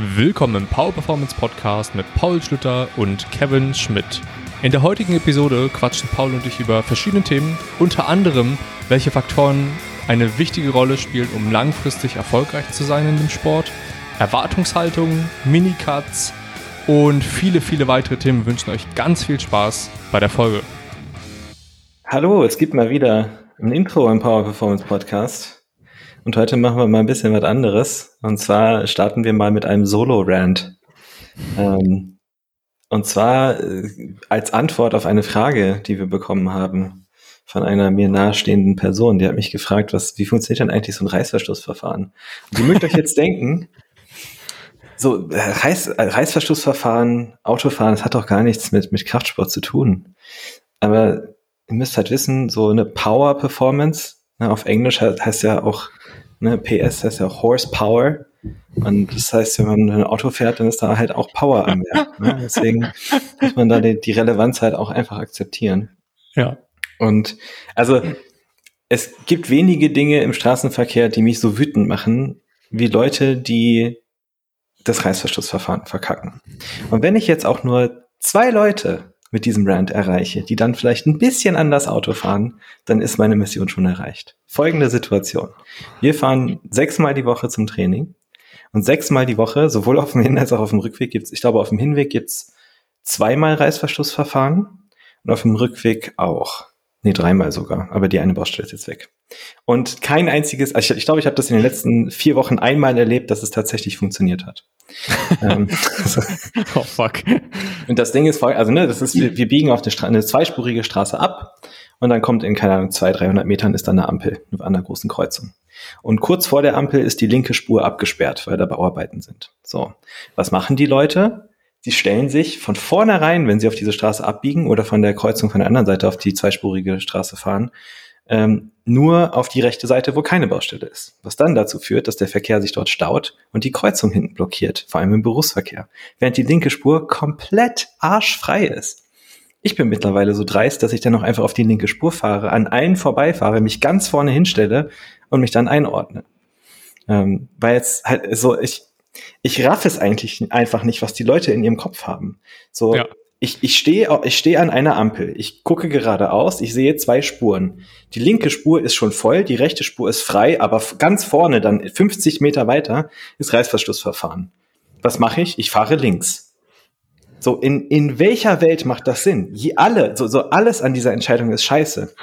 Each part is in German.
Willkommen im Power Performance Podcast mit Paul Schlüter und Kevin Schmidt. In der heutigen Episode quatschen Paul und ich über verschiedene Themen, unter anderem, welche Faktoren eine wichtige Rolle spielen, um langfristig erfolgreich zu sein in dem Sport, Erwartungshaltung, Minicuts und viele, viele weitere Themen. Wünschen euch ganz viel Spaß bei der Folge. Hallo, es gibt mal wieder ein Intro im Power Performance Podcast. Und heute machen wir mal ein bisschen was anderes. Und zwar starten wir mal mit einem Solo-Rant. Ähm, und zwar äh, als Antwort auf eine Frage, die wir bekommen haben von einer mir nahestehenden Person. Die hat mich gefragt, was, wie funktioniert denn eigentlich so ein Reißverschlussverfahren? Und ihr mögt euch jetzt denken, so äh, Reiß, äh, Reißverschlussverfahren, Autofahren, das hat doch gar nichts mit, mit Kraftsport zu tun. Aber ihr müsst halt wissen, so eine Power Performance, ne, auf Englisch heißt ja auch Ne, PS heißt ja Horsepower. Und das heißt, wenn man ein Auto fährt, dann ist da halt auch Power am Werk. Ne? Deswegen muss man da die, die Relevanz halt auch einfach akzeptieren. Ja. Und also es gibt wenige Dinge im Straßenverkehr, die mich so wütend machen, wie Leute, die das Reißverschlussverfahren verkacken. Und wenn ich jetzt auch nur zwei Leute mit diesem Rand erreiche, die dann vielleicht ein bisschen an das Auto fahren, dann ist meine Mission schon erreicht. Folgende Situation. Wir fahren sechsmal die Woche zum Training und sechsmal die Woche, sowohl auf dem Hin- als auch auf dem Rückweg gibt's, ich glaube, auf dem Hinweg gibt's zweimal Reißverschlussverfahren und auf dem Rückweg auch. Nee, dreimal sogar, aber die eine Baustelle ist jetzt weg. Und kein einziges, also ich, ich glaube, ich habe das in den letzten vier Wochen einmal erlebt, dass es tatsächlich funktioniert hat. ähm, oh fuck. Und das Ding ist, also ne, das ist, wir, wir biegen auf eine, Stra eine zweispurige Straße ab und dann kommt in, keine Ahnung, 200, 300 Metern ist dann eine Ampel an einer großen Kreuzung. Und kurz vor der Ampel ist die linke Spur abgesperrt, weil da Bauarbeiten sind. So, was machen die Leute? Sie stellen sich von vornherein, wenn sie auf diese Straße abbiegen oder von der Kreuzung von der anderen Seite auf die zweispurige Straße fahren, ähm, nur auf die rechte Seite, wo keine Baustelle ist. Was dann dazu führt, dass der Verkehr sich dort staut und die Kreuzung hinten blockiert, vor allem im Berufsverkehr, während die linke Spur komplett arschfrei ist. Ich bin mittlerweile so dreist, dass ich dann noch einfach auf die linke Spur fahre, an allen vorbeifahre, mich ganz vorne hinstelle und mich dann einordne. Ähm, weil jetzt halt so, ich, ich raff es eigentlich einfach nicht, was die Leute in ihrem Kopf haben. So, ja. Ich, ich stehe ich steh an einer Ampel, ich gucke geradeaus, ich sehe zwei Spuren. Die linke Spur ist schon voll, die rechte Spur ist frei, aber ganz vorne, dann 50 Meter weiter, ist Reißverschlussverfahren. Was mache ich? Ich fahre links. So, in, in welcher Welt macht das Sinn? Je alle, so, so alles an dieser Entscheidung ist scheiße.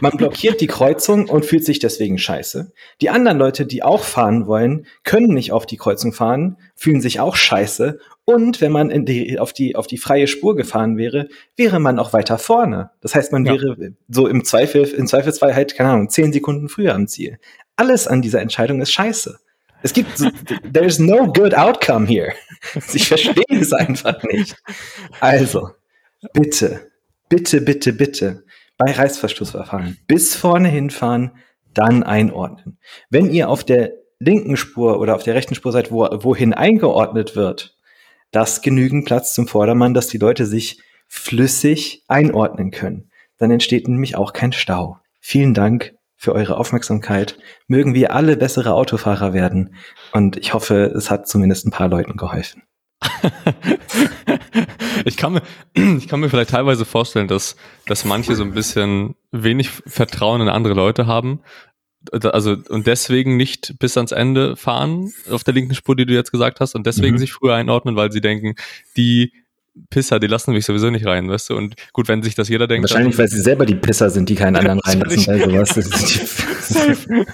Man blockiert die Kreuzung und fühlt sich deswegen scheiße. Die anderen Leute, die auch fahren wollen, können nicht auf die Kreuzung fahren, fühlen sich auch scheiße. Und wenn man die, auf, die, auf die freie Spur gefahren wäre, wäre man auch weiter vorne. Das heißt, man ja. wäre so im Zweifel, im Zweifelsfall halt, keine Ahnung, zehn Sekunden früher am Ziel. Alles an dieser Entscheidung ist scheiße. Es gibt, there's no good outcome here. Ich verstehe es einfach nicht. Also, bitte, bitte, bitte, bitte, bei Reißverschlussverfahren bis vorne hinfahren, dann einordnen. Wenn ihr auf der linken Spur oder auf der rechten Spur seid, wo, wohin eingeordnet wird, das genügend Platz zum Vordermann, dass die Leute sich flüssig einordnen können. Dann entsteht nämlich auch kein Stau. Vielen Dank für eure Aufmerksamkeit. Mögen wir alle bessere Autofahrer werden. Und ich hoffe, es hat zumindest ein paar Leuten geholfen. ich, kann mir, ich kann mir vielleicht teilweise vorstellen, dass, dass manche so ein bisschen wenig Vertrauen in andere Leute haben. Also, und deswegen nicht bis ans Ende fahren auf der linken Spur, die du jetzt gesagt hast, und deswegen mhm. sich früher einordnen, weil sie denken, die Pisser, die lassen mich sowieso nicht rein, weißt du? Und gut, wenn sich das jeder denkt. Wahrscheinlich, weil sie selber die Pisser sind, die keinen anderen reinlassen, weil sowas. Safe.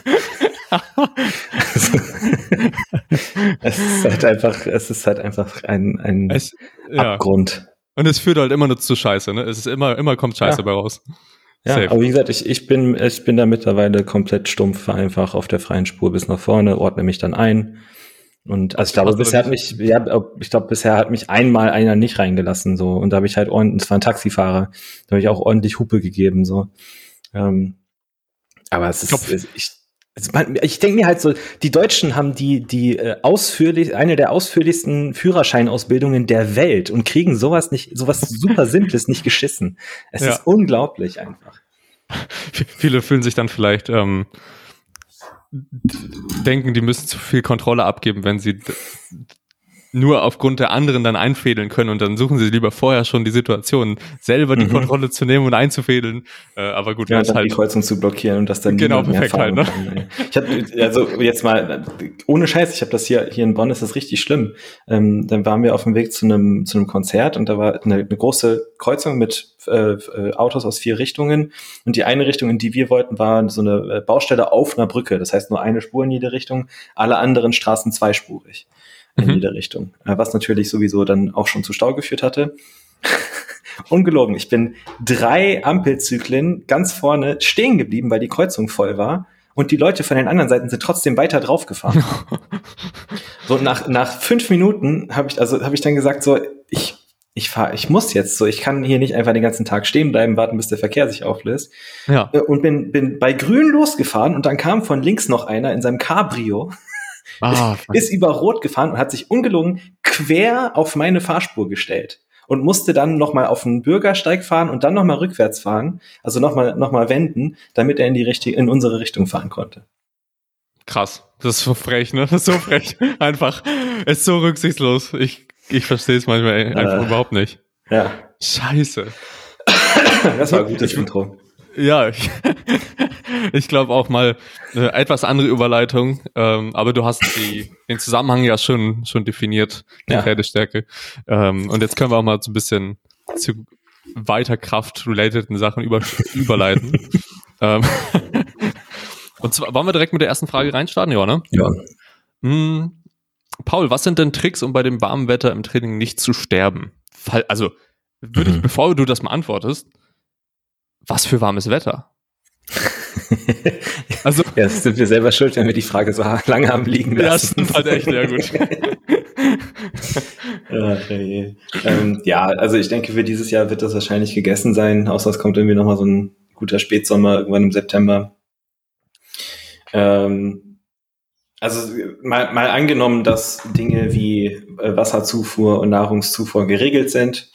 es ist halt einfach, es ist halt einfach ein, ein es, ja. Abgrund. Und es führt halt immer nur zu Scheiße, ne? Es ist immer, immer kommt Scheiße ja. bei raus. Ja, Safe. aber wie gesagt, ich, ich bin, ich bin da mittlerweile komplett stumpf einfach auf der freien Spur bis nach vorne, ordne mich dann ein. Und also ich glaube, bisher hat mich, ja, ich glaube, bisher hat mich einmal einer nicht reingelassen, so. Und da habe ich halt ordentlich, es war ein Taxifahrer, da habe ich auch ordentlich Hupe gegeben, so. Ähm, aber es ist, ich, ich ich denke mir halt so, die Deutschen haben die, die äh, ausführlich, eine der ausführlichsten Führerscheinausbildungen der Welt und kriegen sowas nicht, sowas super Simples nicht geschissen. Es ja. ist unglaublich einfach. Viele fühlen sich dann vielleicht ähm, denken, die müssen zu viel Kontrolle abgeben, wenn sie nur aufgrund der anderen dann einfädeln können und dann suchen sie lieber vorher schon die Situation, selber die mhm. Kontrolle zu nehmen und einzufädeln. Äh, aber gut, ja, dann halt die Kreuzung zu blockieren und das dann genau perfekt halt. Ne? Ich habe also jetzt mal ohne Scheiß, ich habe das hier hier in Bonn ist das richtig schlimm. Ähm, dann waren wir auf dem Weg zu einem zu einem Konzert und da war eine, eine große Kreuzung mit äh, äh, Autos aus vier Richtungen und die eine Richtung, in die wir wollten, war so eine äh, Baustelle auf einer Brücke. Das heißt nur eine Spur in jede Richtung, alle anderen Straßen zweispurig in mhm. jede Richtung. Äh, was natürlich sowieso dann auch schon zu Stau geführt hatte. Ungelogen, ich bin drei Ampelzyklen ganz vorne stehen geblieben, weil die Kreuzung voll war. Und die Leute von den anderen Seiten sind trotzdem weiter draufgefahren. so nach, nach fünf Minuten habe ich, also habe ich dann gesagt, so, ich, ich fahre, ich muss jetzt so, ich kann hier nicht einfach den ganzen Tag stehen bleiben, warten, bis der Verkehr sich auflöst. Ja. Äh, und bin, bin bei Grün losgefahren und dann kam von links noch einer in seinem Cabrio Ah, ist über Rot gefahren und hat sich ungelungen quer auf meine Fahrspur gestellt und musste dann nochmal auf den Bürgersteig fahren und dann nochmal rückwärts fahren, also nochmal noch mal wenden, damit er in die richtige, in unsere Richtung fahren konnte. Krass. Das ist so frech, ne? Das ist so frech. Einfach. Es ist so rücksichtslos. Ich, ich verstehe es manchmal einfach äh, überhaupt nicht. Ja. Scheiße. Das war ein gutes ich, Intro. Ja, ich, ich glaube auch mal eine etwas andere Überleitung, ähm, aber du hast die, den Zusammenhang ja schon, schon definiert, die ja. Pferdestärke. Ähm, und jetzt können wir auch mal so ein bisschen zu weiter Kraft-relateden Sachen über, überleiten. ähm, und zwar wollen wir direkt mit der ersten Frage reinstarten, ja, ne? Ja. Hm, Paul, was sind denn Tricks, um bei dem warmen Wetter im Training nicht zu sterben? Also, würde mhm. ich, bevor du das mal antwortest, was für warmes Wetter? also, ja, sind wir selber schuld, wenn wir die Frage so lange haben liegen lassen. Ja, stimmt halt echt, ja gut. okay. ähm, ja, also ich denke, für dieses Jahr wird das wahrscheinlich gegessen sein, außer es kommt irgendwie nochmal so ein guter Spätsommer irgendwann im September. Ähm, also mal, mal angenommen, dass Dinge wie äh, Wasserzufuhr und Nahrungszufuhr geregelt sind,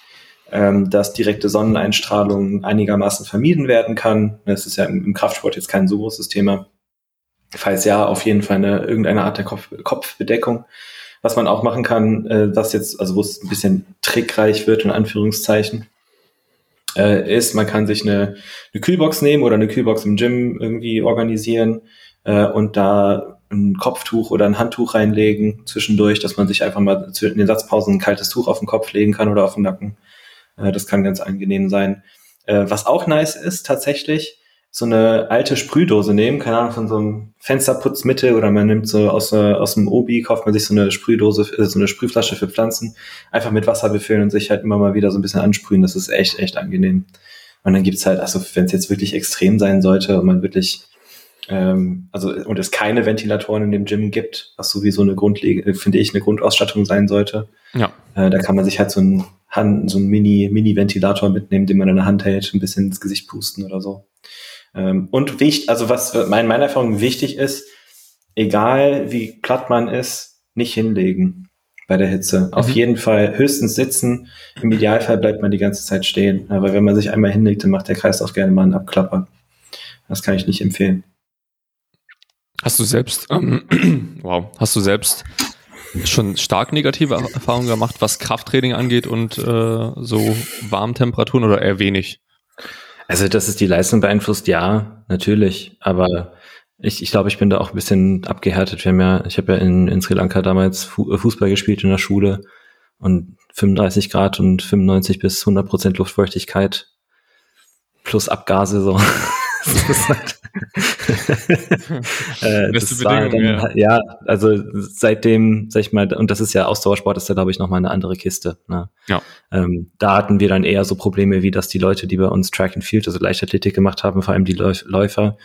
ähm, dass direkte Sonneneinstrahlung einigermaßen vermieden werden kann. Das ist ja im, Kraftsport jetzt kein so großes Thema. Falls ja, auf jeden Fall eine, irgendeine Art der Kopf, Kopfbedeckung. Was man auch machen kann, äh, was jetzt, also wo es ein bisschen trickreich wird, in Anführungszeichen, äh, ist, man kann sich eine, eine Kühlbox nehmen oder eine Kühlbox im Gym irgendwie organisieren äh, und da ein Kopftuch oder ein Handtuch reinlegen zwischendurch, dass man sich einfach mal in den Satzpausen ein kaltes Tuch auf den Kopf legen kann oder auf den Nacken äh, das kann ganz angenehm sein. Äh, was auch nice ist, tatsächlich, so eine alte Sprühdose nehmen, keine Ahnung, von so einem Fensterputzmittel oder man nimmt so aus, äh, aus dem Obi, kauft man sich so eine Sprühdose, so eine Sprühflasche für Pflanzen, einfach mit Wasser befüllen und sich halt immer mal wieder so ein bisschen ansprühen. Das ist echt, echt angenehm. Und dann gibt's halt, also wenn es jetzt wirklich extrem sein sollte und man wirklich, ähm, also und es keine Ventilatoren in dem Gym gibt, was sowieso eine Grundlege, finde ich, eine Grundausstattung sein sollte. Ja. Äh, da kann man sich halt so ein Hand, so einen Mini, Mini-Ventilator mitnehmen, den man in der Hand hält, ein bisschen ins Gesicht pusten oder so. Ähm, und wichtig, also was mein, meiner Erfahrung wichtig ist, egal wie platt man ist, nicht hinlegen bei der Hitze. Mhm. Auf jeden Fall höchstens sitzen. Im Idealfall bleibt man die ganze Zeit stehen. Aber wenn man sich einmal hinlegt, dann macht der Kreis auch gerne mal einen Abklapper. Das kann ich nicht empfehlen. Hast du selbst, ähm, wow, hast du selbst schon stark negative Erfahrungen gemacht, was Krafttraining angeht und äh, so Warmtemperaturen oder eher wenig? Also, dass es die Leistung beeinflusst, ja, natürlich. Aber ich, ich glaube, ich bin da auch ein bisschen abgehärtet. Wir haben ja, ich habe ja in, in Sri Lanka damals äh, Fußball gespielt in der Schule und 35 Grad und 95 bis 100 Prozent Luftfeuchtigkeit plus Abgase so. das ist halt äh, das war dann, ja. ja. also seitdem, sag ich mal, und das ist ja Ausdauersport, ist ja, glaube ich, nochmal eine andere Kiste. Ne? Ja. Ähm, da hatten wir dann eher so Probleme, wie dass die Leute, die bei uns Track and Field, also Leichtathletik gemacht haben, vor allem die Läufer,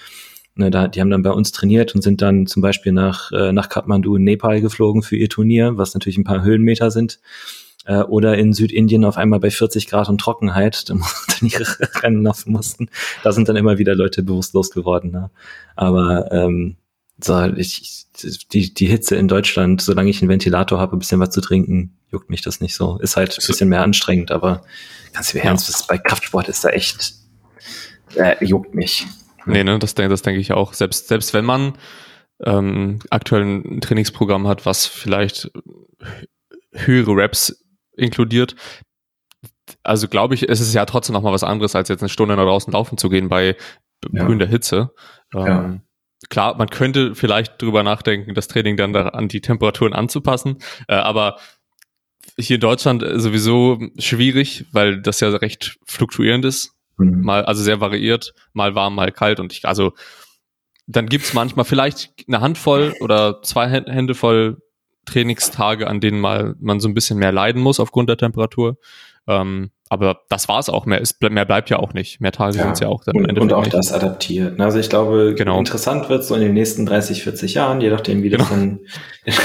ne, da, die haben dann bei uns trainiert und sind dann zum Beispiel nach, äh, nach Kathmandu in Nepal geflogen für ihr Turnier, was natürlich ein paar Höhenmeter sind äh, oder in Südindien auf einmal bei 40 Grad und Trockenheit, dann, dann ihre Rennen laufen mussten. Da sind dann immer wieder Leute bewusstlos geworden. Ne? Aber ähm, so, ich, die, die Hitze in Deutschland, solange ich einen Ventilator habe, ein bisschen was zu trinken, juckt mich das nicht so. Ist halt ein bisschen mehr anstrengend, aber ganz im Ernst, ja. bei Kraftsport ist da echt, äh, juckt mich. Nee, ne, das, das denke ich auch. Selbst, selbst wenn man ähm, aktuell ein Trainingsprogramm hat, was vielleicht höhere Reps inkludiert. Also glaube ich, es ist ja trotzdem noch mal was anderes, als jetzt eine Stunde nach draußen laufen zu gehen bei ja. grüner Hitze. Ähm, ja. Klar, man könnte vielleicht drüber nachdenken, das Training dann da an die Temperaturen anzupassen, äh, aber hier in Deutschland sowieso schwierig, weil das ja recht fluktuierend ist. Mhm. Mal, also sehr variiert, mal warm, mal kalt und ich, also dann gibt's manchmal vielleicht eine Handvoll oder zwei Hände voll Trainingstage, an denen mal man so ein bisschen mehr leiden muss aufgrund der Temperatur. Ähm, aber das war's auch. Mehr, ist, mehr bleibt ja auch nicht. Mehr Tage ja. sind ja auch dann und, und auch nicht. das adaptiert. Also ich glaube, genau. interessant wird so in den nächsten 30, 40 Jahren, je nachdem, wie das genau. dann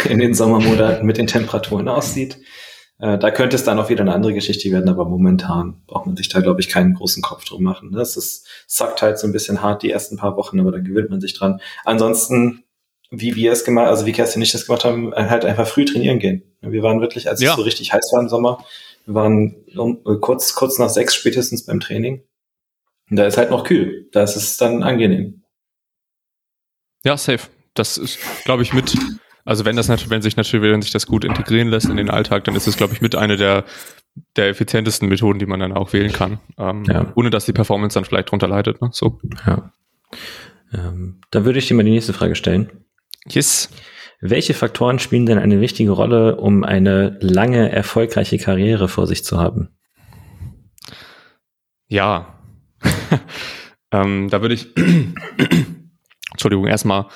in den Sommermonaten mit den Temperaturen aussieht. Äh, da könnte es dann auch wieder eine andere Geschichte werden, aber momentan braucht man sich da, glaube ich, keinen großen Kopf drum machen. Das ne? ist, sackt halt so ein bisschen hart die ersten paar Wochen, aber dann gewöhnt man sich dran. Ansonsten, wie wir es gemacht, also wie Kerstin nicht das gemacht haben, äh, halt einfach früh trainieren gehen. Wir waren wirklich, als ja. es so richtig heiß war im Sommer, wir waren äh, kurz, kurz nach sechs spätestens beim Training. Und da ist halt noch kühl. Da ist es dann angenehm. Ja, safe. Das ist, glaube ich, mit also wenn das natürlich, wenn sich natürlich, wenn sich das gut integrieren lässt in den Alltag, dann ist es, glaube ich, mit einer der, der effizientesten Methoden, die man dann auch wählen kann. Ähm, ja. Ohne dass die Performance dann vielleicht drunter leidet. Ne? So. Ja. Ähm, dann würde ich dir mal die nächste Frage stellen. Yes. Welche Faktoren spielen denn eine wichtige Rolle, um eine lange, erfolgreiche Karriere vor sich zu haben? Ja. ähm, da würde ich, Entschuldigung, erstmal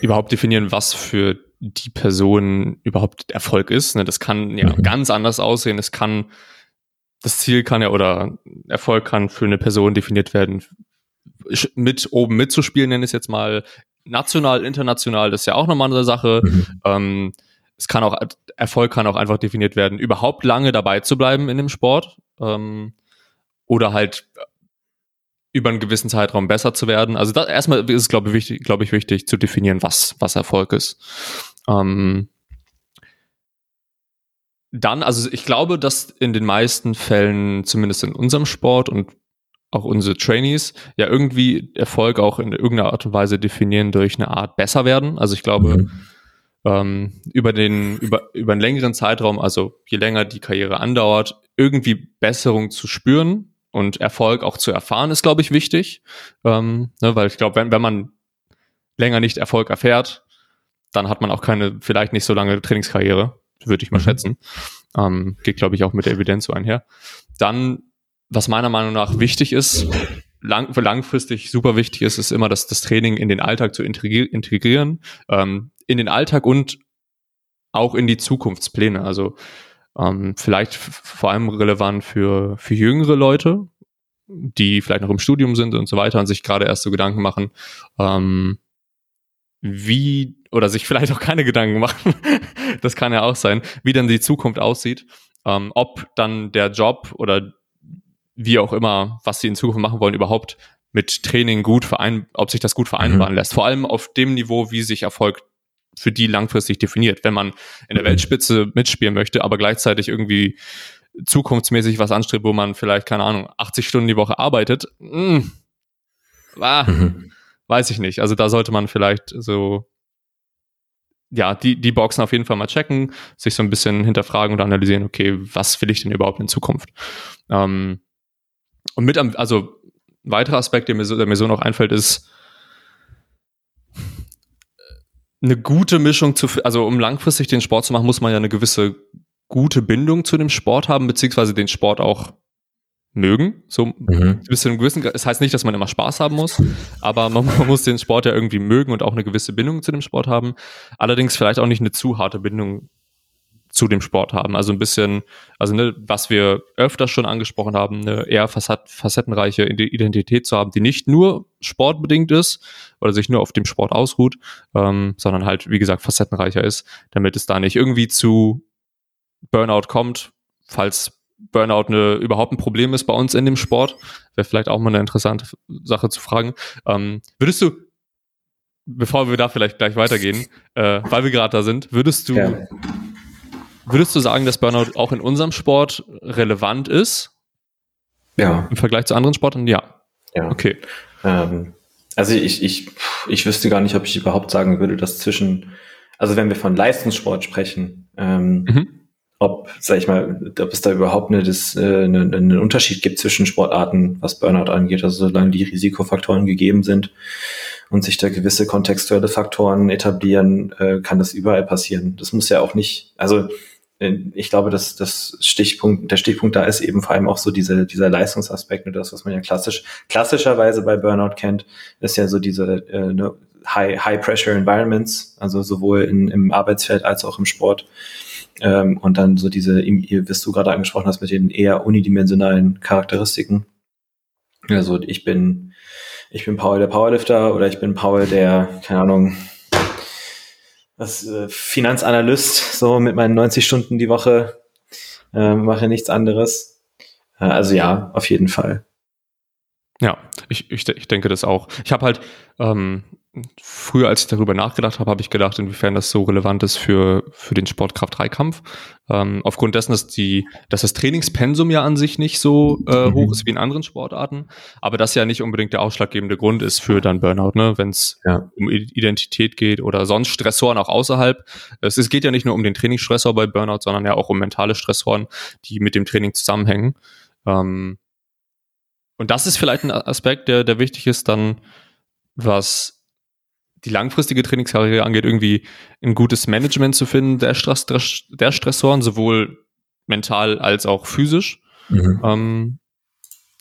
überhaupt definieren, was für die Person überhaupt Erfolg ist. Ne? Das kann ja mhm. ganz anders aussehen. Es kann, das Ziel kann ja oder Erfolg kann für eine Person definiert werden, mit oben mitzuspielen, nenne ich es jetzt mal. National, international, das ist ja auch nochmal eine Sache. Mhm. Ähm, es kann auch, Erfolg kann auch einfach definiert werden, überhaupt lange dabei zu bleiben in dem Sport. Ähm, oder halt über einen gewissen Zeitraum besser zu werden. Also das, erstmal ist es, glaube ich, wichtig, glaube ich, wichtig zu definieren, was, was Erfolg ist. Ähm, dann, also ich glaube, dass in den meisten Fällen, zumindest in unserem Sport und auch unsere Trainees, ja irgendwie Erfolg auch in irgendeiner Art und Weise definieren durch eine Art besser werden. Also ich glaube, mhm. ähm, über den, über, über einen längeren Zeitraum, also je länger die Karriere andauert, irgendwie Besserung zu spüren und Erfolg auch zu erfahren, ist, glaube ich, wichtig. Ähm, ne, weil ich glaube, wenn, wenn man länger nicht Erfolg erfährt, dann hat man auch keine, vielleicht nicht so lange Trainingskarriere, würde ich mal mhm. schätzen. Ähm, geht, glaube ich, auch mit der Evidenz so einher. Dann, was meiner Meinung nach wichtig ist, lang, langfristig super wichtig ist, ist immer, dass das Training in den Alltag zu integrieren, ähm, in den Alltag und auch in die Zukunftspläne. Also ähm, vielleicht vor allem relevant für, für jüngere Leute, die vielleicht noch im Studium sind und so weiter und sich gerade erst so Gedanken machen, ähm, wie, oder sich vielleicht auch keine Gedanken machen, das kann ja auch sein, wie dann die Zukunft aussieht, ähm, ob dann der Job oder wie auch immer, was sie in Zukunft machen wollen, überhaupt mit Training gut verein, ob sich das gut vereinbaren mhm. lässt. Vor allem auf dem Niveau, wie sich Erfolg für die langfristig definiert. Wenn man in der mhm. Weltspitze mitspielen möchte, aber gleichzeitig irgendwie zukunftsmäßig was anstrebt, wo man vielleicht, keine Ahnung, 80 Stunden die Woche arbeitet, mh, hm, ah, mhm. weiß ich nicht. Also da sollte man vielleicht so, ja, die, die Boxen auf jeden Fall mal checken, sich so ein bisschen hinterfragen und analysieren, okay, was will ich denn überhaupt in Zukunft? Ähm, und mit, also, weiterer Aspekt, der mir so, der mir so noch einfällt, ist, eine gute Mischung zu, also um langfristig den Sport zu machen, muss man ja eine gewisse gute Bindung zu dem Sport haben, beziehungsweise den Sport auch mögen. So mhm. bis zu einem gewissen, es das heißt nicht, dass man immer Spaß haben muss, aber man, man, muss den Sport ja irgendwie mögen und auch eine gewisse Bindung zu dem Sport haben. Allerdings vielleicht auch nicht eine zu harte Bindung zu dem Sport haben. Also ein bisschen, also ne, was wir öfter schon angesprochen haben, eine eher facettenreiche Identität zu haben, die nicht nur sportbedingt ist oder sich nur auf dem Sport ausruht, ähm, sondern halt, wie gesagt, facettenreicher ist, damit es da nicht irgendwie zu Burnout kommt, falls Burnout eine, überhaupt ein Problem ist bei uns in dem Sport. Wäre vielleicht auch mal eine interessante Sache zu fragen. Ähm, würdest du, bevor wir da vielleicht gleich weitergehen, äh, weil wir gerade da sind, würdest du ja Würdest du sagen, dass Burnout auch in unserem Sport relevant ist? Ja. Im Vergleich zu anderen Sportarten? Ja. Ja. Okay. Ähm, Also ich, ich, ich wüsste gar nicht, ob ich überhaupt sagen würde, dass zwischen, also wenn wir von Leistungssport sprechen, ähm, mhm. ob, sag ich mal, ob es da überhaupt eine, das, äh, eine, einen Unterschied gibt zwischen Sportarten, was Burnout angeht, also solange die Risikofaktoren gegeben sind und sich da gewisse kontextuelle Faktoren etablieren, äh, kann das überall passieren. Das muss ja auch nicht, also ich glaube, dass das Stichpunkt, der Stichpunkt da ist eben vor allem auch so diese, dieser Leistungsaspekt und das, was man ja klassisch, klassischerweise bei Burnout kennt, ist ja so diese äh, ne, High, High Pressure Environments, also sowohl in, im Arbeitsfeld als auch im Sport. Ähm, und dann so diese, was du gerade angesprochen hast, mit den eher unidimensionalen Charakteristiken. Also ich bin, ich bin Paul der Powerlifter oder ich bin Paul der, keine Ahnung, als äh, Finanzanalyst, so mit meinen 90 Stunden die Woche, äh, mache nichts anderes. Äh, also ja, auf jeden Fall. Ja, ich, ich, ich denke das auch. Ich habe halt ähm, früher, als ich darüber nachgedacht habe, habe ich gedacht, inwiefern das so relevant ist für, für den Sportkraft-3-Kampf. Ähm, aufgrund dessen, dass, die, dass das Trainingspensum ja an sich nicht so äh, mhm. hoch ist wie in anderen Sportarten, aber das ja nicht unbedingt der ausschlaggebende Grund ist für dann Burnout, ne? wenn es ja. um Identität geht oder sonst Stressoren auch außerhalb. Es, es geht ja nicht nur um den Trainingsstressor bei Burnout, sondern ja auch um mentale Stressoren, die mit dem Training zusammenhängen. Ähm, und das ist vielleicht ein Aspekt, der, der wichtig ist, dann was die langfristige Trainingskarriere angeht, irgendwie ein gutes Management zu finden der, Stress, der Stressoren, sowohl mental als auch physisch, mhm. ähm,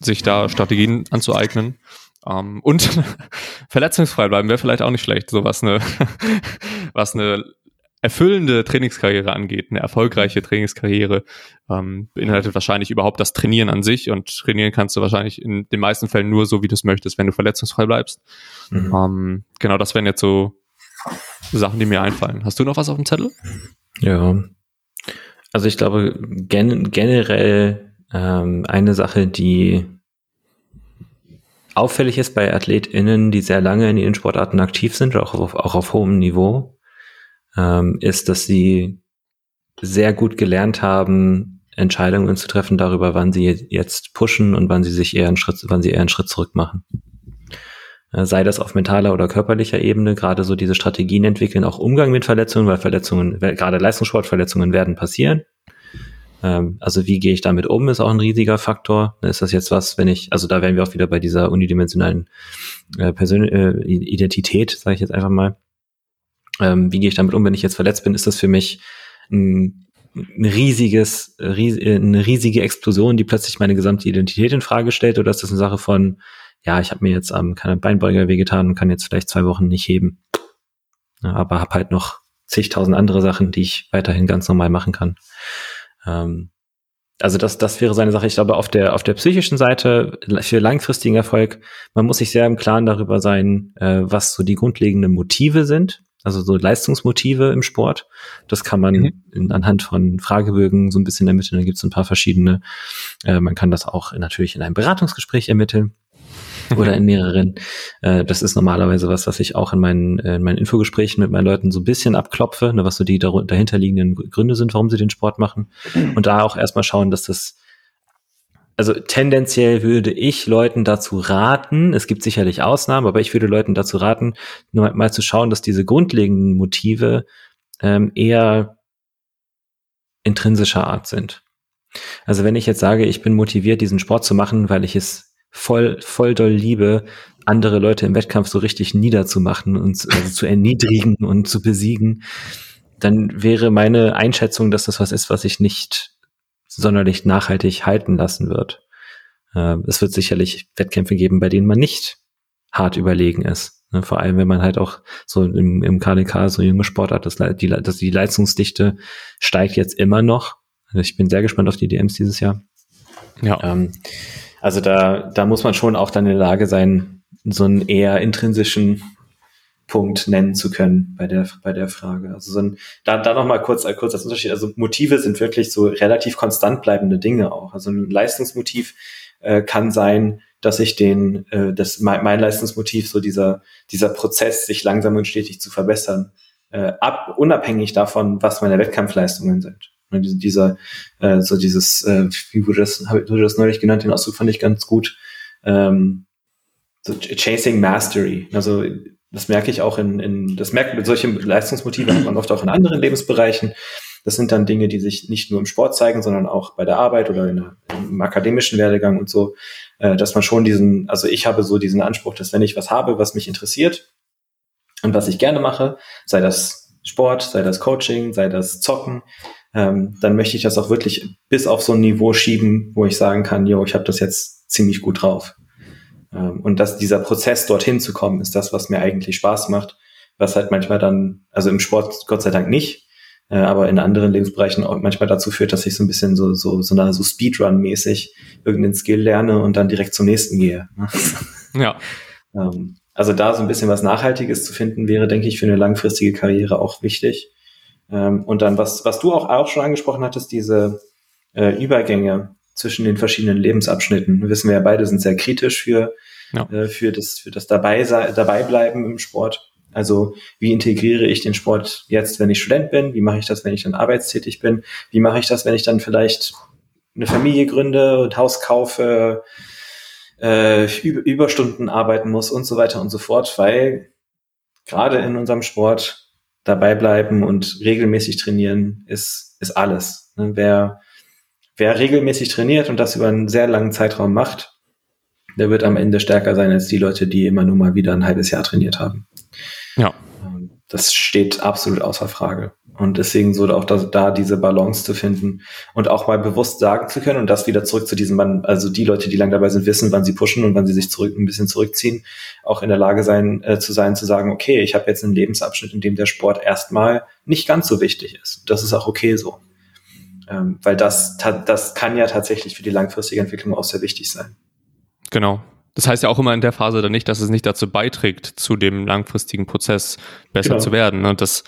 sich da Strategien anzueignen. Ähm, und verletzungsfrei bleiben wäre vielleicht auch nicht schlecht, so was eine, was eine erfüllende Trainingskarriere angeht, eine erfolgreiche Trainingskarriere, ähm, beinhaltet wahrscheinlich überhaupt das Trainieren an sich und trainieren kannst du wahrscheinlich in den meisten Fällen nur so, wie du es möchtest, wenn du verletzungsfrei bleibst. Mhm. Ähm, genau, das wären jetzt so Sachen, die mir einfallen. Hast du noch was auf dem Zettel? Ja. Also ich glaube gen generell ähm, eine Sache, die auffällig ist bei AthletInnen, die sehr lange in ihren Sportarten aktiv sind, auch auf, auch auf hohem Niveau, ähm, ist, dass sie sehr gut gelernt haben, Entscheidungen zu treffen darüber, wann sie jetzt pushen und wann sie sich eher einen Schritt, wann sie eher einen Schritt zurück machen. Äh, sei das auf mentaler oder körperlicher Ebene, gerade so diese Strategien entwickeln, auch Umgang mit Verletzungen, weil Verletzungen, gerade Leistungssportverletzungen werden passieren. Ähm, also wie gehe ich damit um, ist auch ein riesiger Faktor. Ist das jetzt was, wenn ich, also da wären wir auch wieder bei dieser unidimensionalen äh, Persön äh, Identität, sage ich jetzt einfach mal. Ähm, wie gehe ich damit um, wenn ich jetzt verletzt bin? Ist das für mich ein, ein riesiges, ries eine riesige Explosion, die plötzlich meine gesamte Identität in Frage stellt? Oder ist das eine Sache von, ja, ich habe mir jetzt am ähm, Beinbeuger wehgetan und kann jetzt vielleicht zwei Wochen nicht heben, ja, aber habe halt noch zigtausend andere Sachen, die ich weiterhin ganz normal machen kann. Ähm, also das, das wäre seine Sache. Ich glaube, auf der, auf der psychischen Seite für langfristigen Erfolg, man muss sich sehr im Klaren darüber sein, äh, was so die grundlegenden Motive sind also so Leistungsmotive im Sport. Das kann man mhm. in, anhand von Fragebögen so ein bisschen ermitteln. Da gibt es ein paar verschiedene. Äh, man kann das auch natürlich in einem Beratungsgespräch ermitteln oder in mehreren. Äh, das ist normalerweise was, was ich auch in meinen, äh, in meinen Infogesprächen mit meinen Leuten so ein bisschen abklopfe, ne, was so die dahinterliegenden Gründe sind, warum sie den Sport machen. Und da auch erstmal schauen, dass das also tendenziell würde ich Leuten dazu raten, es gibt sicherlich Ausnahmen, aber ich würde Leuten dazu raten, nur mal zu schauen, dass diese grundlegenden Motive ähm, eher intrinsischer Art sind. Also wenn ich jetzt sage, ich bin motiviert, diesen Sport zu machen, weil ich es voll, voll doll liebe, andere Leute im Wettkampf so richtig niederzumachen und also zu erniedrigen und zu besiegen, dann wäre meine Einschätzung, dass das was ist, was ich nicht sonderlich nachhaltig halten lassen wird. Äh, es wird sicherlich Wettkämpfe geben, bei denen man nicht hart überlegen ist. Ne? Vor allem, wenn man halt auch so im, im KDK so junge Sportart, dass die, dass die Leistungsdichte steigt jetzt immer noch. Also ich bin sehr gespannt auf die DMs dieses Jahr. Ja. Ähm, also da, da muss man schon auch dann in der Lage sein, so einen eher intrinsischen Punkt nennen zu können bei der, bei der Frage. Also so ein, da, da nochmal kurz, äh, kurz als Unterschied. Also Motive sind wirklich so relativ konstant bleibende Dinge auch. Also ein Leistungsmotiv äh, kann sein, dass ich den, äh, das, mein, mein Leistungsmotiv, so dieser, dieser Prozess, sich langsam und stetig zu verbessern, äh, ab, unabhängig davon, was meine Wettkampfleistungen sind. Diese, dieser, äh, so dieses, äh, wie wurde das, wurde das neulich genannt, den Ausdruck fand ich ganz gut. Ähm, so Chasing Mastery. Also das merke ich auch in, in das merkt solche Leistungsmotive hat man oft auch in anderen Lebensbereichen. Das sind dann Dinge, die sich nicht nur im Sport zeigen, sondern auch bei der Arbeit oder in im akademischen Werdegang und so, äh, dass man schon diesen, also ich habe so diesen Anspruch, dass wenn ich was habe, was mich interessiert und was ich gerne mache, sei das Sport, sei das Coaching, sei das Zocken, ähm, dann möchte ich das auch wirklich bis auf so ein Niveau schieben, wo ich sagen kann, jo, ich habe das jetzt ziemlich gut drauf. Ähm, und dass dieser Prozess dorthin zu kommen, ist das, was mir eigentlich Spaß macht, was halt manchmal dann, also im Sport Gott sei Dank nicht, äh, aber in anderen Lebensbereichen auch manchmal dazu führt, dass ich so ein bisschen so, so, so, eine, so Speedrun-mäßig irgendeinen Skill lerne und dann direkt zum nächsten gehe. ja. Ähm, also da so ein bisschen was Nachhaltiges zu finden, wäre, denke ich, für eine langfristige Karriere auch wichtig. Ähm, und dann, was, was du auch, auch schon angesprochen hattest, diese äh, Übergänge zwischen den verschiedenen Lebensabschnitten. Wir wissen wir ja beide sind sehr kritisch für, ja. äh, für das, für das dabei, dabei bleiben im Sport. Also wie integriere ich den Sport jetzt, wenn ich Student bin? Wie mache ich das, wenn ich dann arbeitstätig bin? Wie mache ich das, wenn ich dann vielleicht eine Familie gründe und Haus kaufe, äh, Überstunden arbeiten muss und so weiter und so fort, weil gerade in unserem Sport dabei bleiben und regelmäßig trainieren ist, ist alles. Ne? Wer, wer regelmäßig trainiert und das über einen sehr langen Zeitraum macht, der wird am Ende stärker sein als die Leute, die immer nur mal wieder ein halbes Jahr trainiert haben. Ja. Ähm, das steht absolut außer Frage. Und deswegen so auch da, da, diese Balance zu finden und auch mal bewusst sagen zu können und das wieder zurück zu diesem Mann, also die Leute, die lang dabei sind, wissen, wann sie pushen und wann sie sich zurück ein bisschen zurückziehen, auch in der Lage sein äh, zu sein, zu sagen, okay, ich habe jetzt einen Lebensabschnitt, in dem der Sport erstmal nicht ganz so wichtig ist. Das ist auch okay so. Ähm, weil das, das kann ja tatsächlich für die langfristige Entwicklung auch sehr wichtig sein. Genau. Das heißt ja auch immer in der Phase dann nicht, dass es nicht dazu beiträgt, zu dem langfristigen Prozess besser genau. zu werden. Und das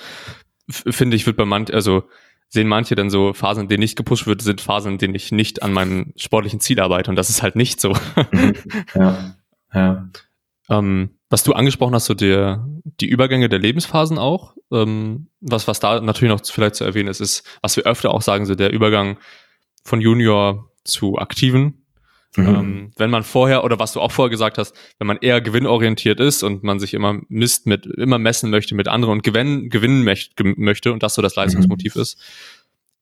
finde ich, wird bei manchen, also sehen manche dann so Phasen, in denen nicht gepusht wird, sind Phasen, in denen ich nicht an meinem sportlichen Ziel arbeite. Und das ist halt nicht so. Mhm. Ja, ja. Ähm, was du angesprochen hast, so der, die Übergänge der Lebensphasen auch, ähm, was, was da natürlich noch vielleicht zu erwähnen ist, ist, was wir öfter auch sagen, so der Übergang von Junior zu Aktiven, Mhm. Ähm, wenn man vorher, oder was du auch vorher gesagt hast, wenn man eher gewinnorientiert ist und man sich immer misst mit, immer messen möchte mit anderen und gewinnen, gewinnen möchte und das so das Leistungsmotiv mhm. ist,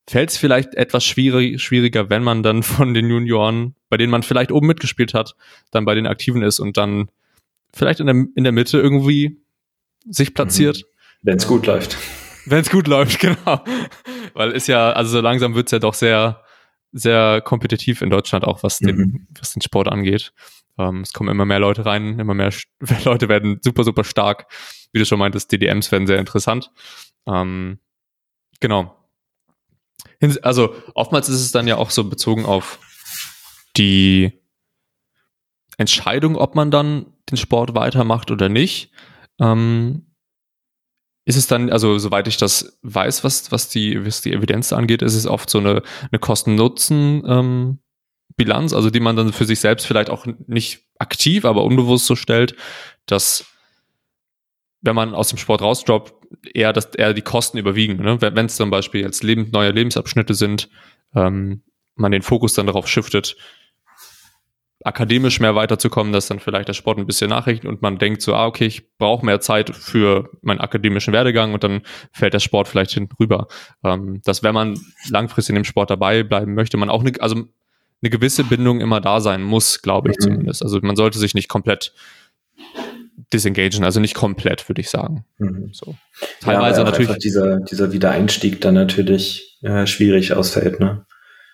fällt es vielleicht etwas schwierig, schwieriger, wenn man dann von den Junioren, bei denen man vielleicht oben mitgespielt hat, dann bei den Aktiven ist und dann vielleicht in der, in der Mitte irgendwie sich platziert. Mhm. Wenn es gut läuft. Wenn es gut läuft, genau. Weil ist ja, also so langsam wird's ja doch sehr, sehr kompetitiv in Deutschland auch, was den, mhm. was den Sport angeht. Ähm, es kommen immer mehr Leute rein, immer mehr Leute werden super, super stark. Wie du schon meintest, DDMs werden sehr interessant. Ähm, genau. Also oftmals ist es dann ja auch so bezogen auf die Entscheidung, ob man dann den Sport weitermacht oder nicht. Ähm, ist es dann, also soweit ich das weiß, was, was, die, was die Evidenz angeht, ist es oft so eine, eine Kosten-Nutzen-Bilanz, ähm, also die man dann für sich selbst vielleicht auch nicht aktiv, aber unbewusst so stellt, dass wenn man aus dem Sport rausdroppt, eher, dass eher die Kosten überwiegen. Ne? Wenn es zum Beispiel jetzt Leben, neue Lebensabschnitte sind, ähm, man den Fokus dann darauf shiftet, akademisch mehr weiterzukommen, dass dann vielleicht der Sport ein bisschen nachrichten und man denkt so, ah, okay, ich brauche mehr Zeit für meinen akademischen Werdegang und dann fällt der Sport vielleicht hinten rüber. Ähm, dass wenn man langfristig in dem Sport dabei bleiben möchte, man auch eine, also eine gewisse Bindung immer da sein muss, glaube ich mhm. zumindest. Also man sollte sich nicht komplett disengagen, also nicht komplett, würde ich sagen. Mhm. So. Teilweise ja, natürlich. Dieser, dieser Wiedereinstieg dann natürlich äh, schwierig ausfällt, ne?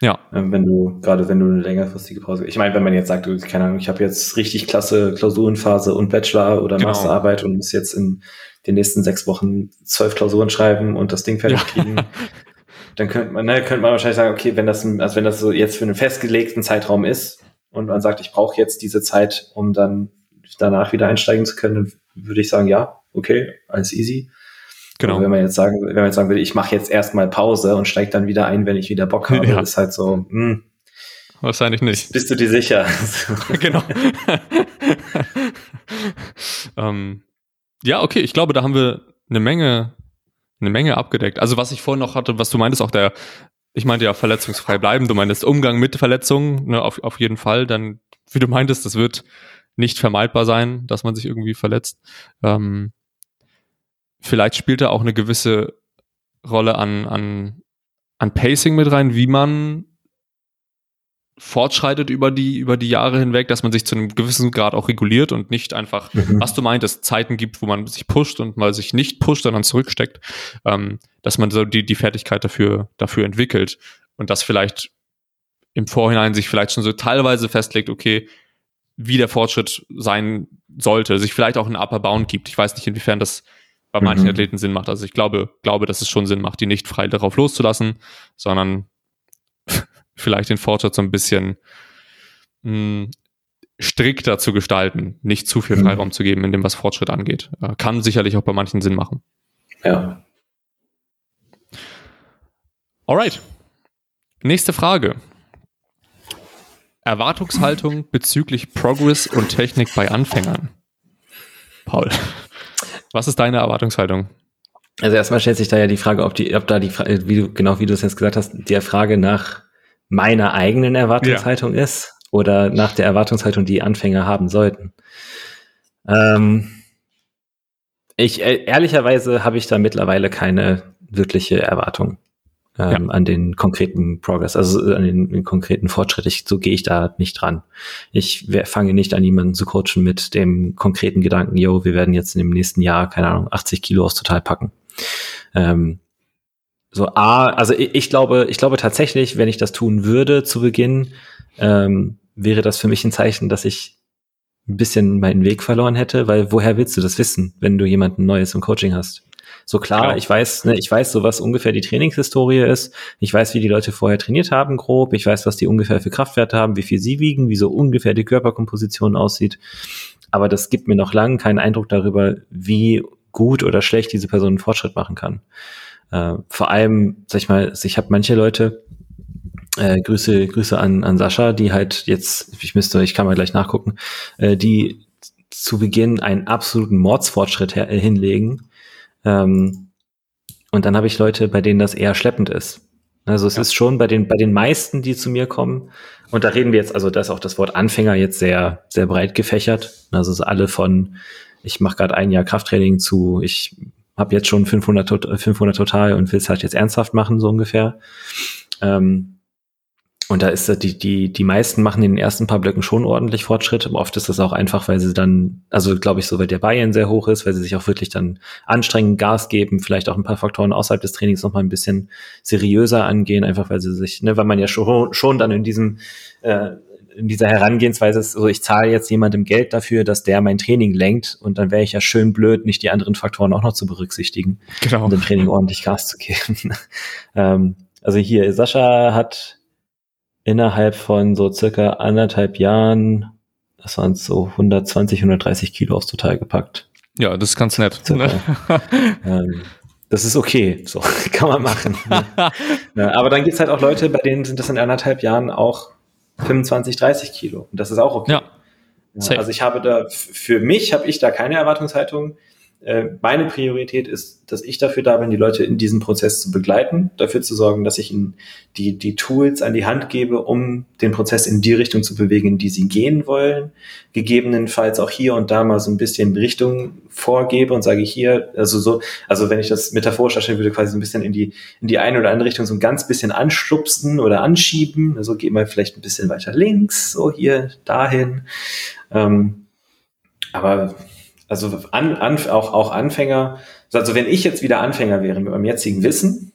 Ja. Ähm, wenn du, gerade wenn du eine längerfristige Pause. Ich meine, wenn man jetzt sagt, keine Ahnung, ich habe jetzt richtig klasse Klausurenphase und Bachelor oder genau. Masterarbeit und muss jetzt in den nächsten sechs Wochen zwölf Klausuren schreiben und das Ding fertig ja. kriegen, dann könnte man, ne, könnte man wahrscheinlich sagen, okay, wenn das, also wenn das so jetzt für einen festgelegten Zeitraum ist und man sagt, ich brauche jetzt diese Zeit, um dann danach wieder einsteigen zu können, dann würde ich sagen, ja, okay, alles easy. Genau. wenn man jetzt sagen, wenn man jetzt sagen würde, ich mache jetzt erstmal Pause und steige dann wieder ein, wenn ich wieder Bock habe, ja. ist halt so, mh, hm. Wahrscheinlich nicht. Bist du dir sicher? genau. ähm, ja, okay, ich glaube, da haben wir eine Menge, eine Menge abgedeckt. Also was ich vorhin noch hatte, was du meintest, auch der, ich meinte ja verletzungsfrei bleiben, du meintest Umgang mit Verletzungen, ne, auf, auf jeden Fall. Dann, wie du meintest, das wird nicht vermeidbar sein, dass man sich irgendwie verletzt. Ähm, vielleicht spielt da auch eine gewisse Rolle an, an, an Pacing mit rein, wie man fortschreitet über die, über die Jahre hinweg, dass man sich zu einem gewissen Grad auch reguliert und nicht einfach, mhm. was du meintest, Zeiten gibt, wo man sich pusht und mal sich nicht pusht, sondern zurücksteckt, ähm, dass man so die, die Fertigkeit dafür, dafür entwickelt und das vielleicht im Vorhinein sich vielleicht schon so teilweise festlegt, okay, wie der Fortschritt sein sollte, sich vielleicht auch ein Upper Bound gibt. Ich weiß nicht, inwiefern das bei manchen mhm. Athleten Sinn macht. Also ich glaube, glaube, dass es schon Sinn macht, die nicht frei darauf loszulassen, sondern vielleicht den Fortschritt so ein bisschen mh, hm, strikter zu gestalten, nicht zu viel mhm. Freiraum mhm. zu geben, in dem was Fortschritt angeht. Äh, kann sicherlich auch bei manchen Sinn machen. Ja. Alright. Nächste Frage. Erwartungshaltung bezüglich Progress und Technik bei Anfängern. Paul, was ist deine Erwartungshaltung? Also erstmal stellt sich da ja die Frage, ob die, ob da die, wie du, genau wie du es jetzt gesagt hast, der Frage nach meiner eigenen Erwartungshaltung ja. ist oder nach der Erwartungshaltung, die Anfänger haben sollten. Ähm, ich äh, ehrlicherweise habe ich da mittlerweile keine wirkliche Erwartung ähm, ja. an den konkreten Progress, also an den, den konkreten Fortschritt. Ich, so gehe ich da nicht dran. Ich fange nicht an, jemanden zu coachen mit dem konkreten Gedanken, yo, wir werden jetzt in dem nächsten Jahr, keine Ahnung, 80 Kilo aus total packen. Ähm, so A, also ich, ich, glaube, ich glaube tatsächlich, wenn ich das tun würde zu Beginn, ähm, wäre das für mich ein Zeichen, dass ich ein bisschen meinen Weg verloren hätte, weil woher willst du das wissen, wenn du jemanden Neues im Coaching hast? So klar, klar. ich weiß, ne, ich weiß so, was ungefähr die Trainingshistorie ist. Ich weiß, wie die Leute vorher trainiert haben, grob. Ich weiß, was die ungefähr für Kraftwerte haben, wie viel sie wiegen, wie so ungefähr die Körperkomposition aussieht. Aber das gibt mir noch lange keinen Eindruck darüber, wie gut oder schlecht diese Person einen Fortschritt machen kann. Äh, vor allem, sag ich mal, ich habe manche Leute, äh, Grüße, Grüße an, an Sascha, die halt jetzt, ich müsste, ich kann mal gleich nachgucken, äh, die zu Beginn einen absoluten Mordsfortschritt her, äh, hinlegen. Ähm, und dann habe ich Leute, bei denen das eher schleppend ist. Also es ja. ist schon bei den, bei den meisten, die zu mir kommen, und da reden wir jetzt, also da ist auch das Wort Anfänger jetzt sehr, sehr breit gefächert. Also es ist alle von, ich mache gerade ein Jahr Krafttraining zu, ich habe jetzt schon 500, 500 total und will es halt jetzt ernsthaft machen, so ungefähr. Ähm, und da ist die, die, die meisten machen in den ersten paar Blöcken schon ordentlich Fortschritt. Oft ist das auch einfach, weil sie dann, also glaube ich, so weil der Bayern sehr hoch ist, weil sie sich auch wirklich dann anstrengen, Gas geben, vielleicht auch ein paar Faktoren außerhalb des Trainings noch mal ein bisschen seriöser angehen, einfach weil sie sich, ne, weil man ja schon, schon dann in diesem, äh, in dieser Herangehensweise ist, so ich zahle jetzt jemandem Geld dafür, dass der mein Training lenkt und dann wäre ich ja schön blöd, nicht die anderen Faktoren auch noch zu berücksichtigen genau. und dem Training ordentlich Gas zu geben. ähm, also hier, Sascha hat innerhalb von so circa anderthalb Jahren, das waren so 120, 130 Kilo aufs Total gepackt. Ja, das ist ganz nett. Ne? ähm, das ist okay, so kann man machen. ja, aber dann gibt's halt auch Leute, bei denen sind das in anderthalb Jahren auch 25, 30 Kilo. Und das ist auch okay. Ja. ja also ich habe da, für mich habe ich da keine Erwartungshaltung. Äh, meine Priorität ist, dass ich dafür da bin, die Leute in diesem Prozess zu begleiten, dafür zu sorgen, dass ich ihnen die, die Tools an die Hand gebe, um den Prozess in die Richtung zu bewegen, in die sie gehen wollen. Gegebenenfalls auch hier und da mal so ein bisschen Richtung vorgebe und sage hier, also so, also wenn ich das metaphorisch darstellen würde, quasi so ein bisschen in die, in die eine oder andere Richtung so ein ganz bisschen anstupsen oder anschieben. Also geh mal vielleicht ein bisschen weiter links, so hier, dahin. Ähm, aber also an, an, auch, auch Anfänger, also wenn ich jetzt wieder Anfänger wäre mit meinem jetzigen Wissen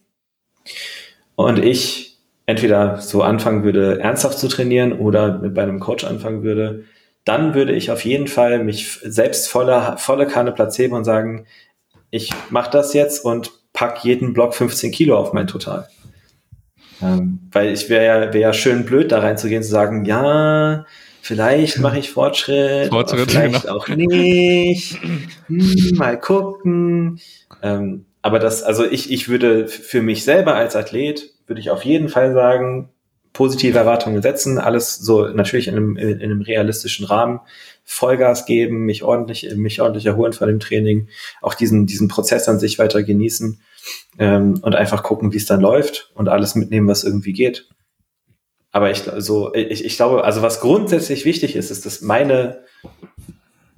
und ich entweder so anfangen würde, ernsthaft zu trainieren oder mit bei einem Coach anfangen würde, dann würde ich auf jeden Fall mich selbst volle, volle Kanne Placebo und sagen, ich mache das jetzt und pack jeden Block 15 Kilo auf mein Total. Ähm, weil ich wäre ja, wär ja schön blöd, da reinzugehen, zu sagen, ja, Vielleicht mache ich Fortschritt, Fortschritt vielleicht genau. auch nicht. Hm, mal gucken. Ähm, aber das, also ich, ich würde für mich selber als Athlet, würde ich auf jeden Fall sagen, positive Erwartungen setzen, alles so natürlich in einem, in einem realistischen Rahmen, Vollgas geben, mich ordentlich, mich ordentlich erholen von dem Training, auch diesen, diesen Prozess an sich weiter genießen ähm, und einfach gucken, wie es dann läuft und alles mitnehmen, was irgendwie geht. Aber ich, so, ich, ich glaube, also was grundsätzlich wichtig ist, ist, dass meine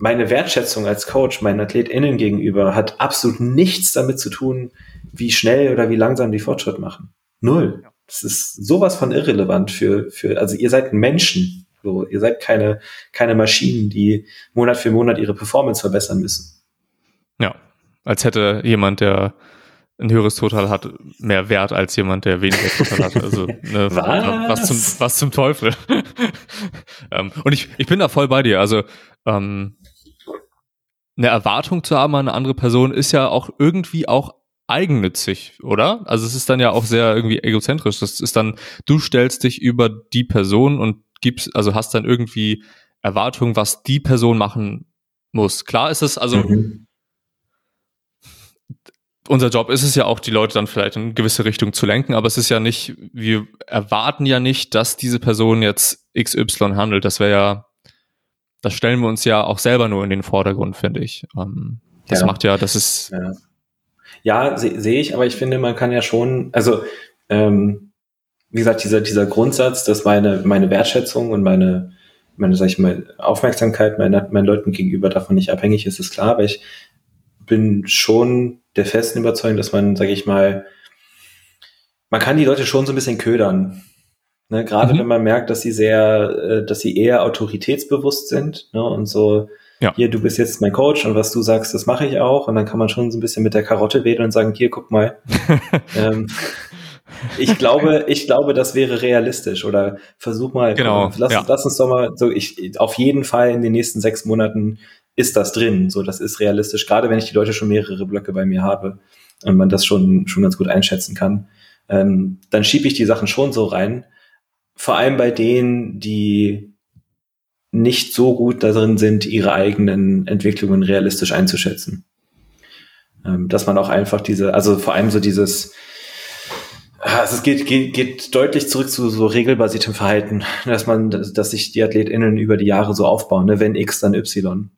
meine Wertschätzung als Coach meinen AthletInnen gegenüber hat absolut nichts damit zu tun, wie schnell oder wie langsam die Fortschritt machen. Null. Das ist sowas von irrelevant für, für, also ihr seid Menschen. So, ihr seid keine, keine Maschinen, die Monat für Monat ihre Performance verbessern müssen. Ja. Als hätte jemand, der ein höheres Total hat, mehr Wert als jemand, der weniger Total hat. Also ne, was? was? zum was zum Teufel. ähm, und ich, ich bin da voll bei dir. Also ähm, eine Erwartung zu haben an eine andere Person ist ja auch irgendwie auch eigennützig, oder? Also es ist dann ja auch sehr irgendwie egozentrisch. Das ist dann, du stellst dich über die Person und gibst, also hast dann irgendwie Erwartungen, was die Person machen muss. Klar ist es, also mhm unser Job ist es ja auch, die Leute dann vielleicht in gewisse Richtung zu lenken, aber es ist ja nicht, wir erwarten ja nicht, dass diese Person jetzt XY handelt. Das wäre ja, das stellen wir uns ja auch selber nur in den Vordergrund, finde ich. Ähm, das ja. macht ja, das ist. Ja, ja sehe seh ich, aber ich finde, man kann ja schon, also ähm, wie gesagt, dieser, dieser Grundsatz, dass meine, meine Wertschätzung und meine, meine, sag ich mal, Aufmerksamkeit meiner, meinen Leuten gegenüber davon nicht abhängig ist, ist klar, aber ich bin schon der festen Überzeugung, dass man, sage ich mal, man kann die Leute schon so ein bisschen ködern. Ne? Gerade mhm. wenn man merkt, dass sie sehr, äh, dass sie eher autoritätsbewusst sind ne? und so, ja. hier, du bist jetzt mein Coach und was du sagst, das mache ich auch. Und dann kann man schon so ein bisschen mit der Karotte wedeln und sagen, hier, guck mal. ähm, ich glaube, ich glaube, das wäre realistisch. Oder versuch mal, genau, lass, ja. lass uns doch mal so, ich, auf jeden Fall in den nächsten sechs Monaten ist das drin. So, das ist realistisch. Gerade wenn ich die Leute schon mehrere Blöcke bei mir habe und man das schon, schon ganz gut einschätzen kann, ähm, dann schiebe ich die Sachen schon so rein. Vor allem bei denen, die nicht so gut darin sind, ihre eigenen Entwicklungen realistisch einzuschätzen. Ähm, dass man auch einfach diese, also vor allem so dieses, also es geht, geht, geht deutlich zurück zu so regelbasiertem Verhalten, dass man, dass sich die AthletInnen über die Jahre so aufbauen, ne? wenn X, dann Y.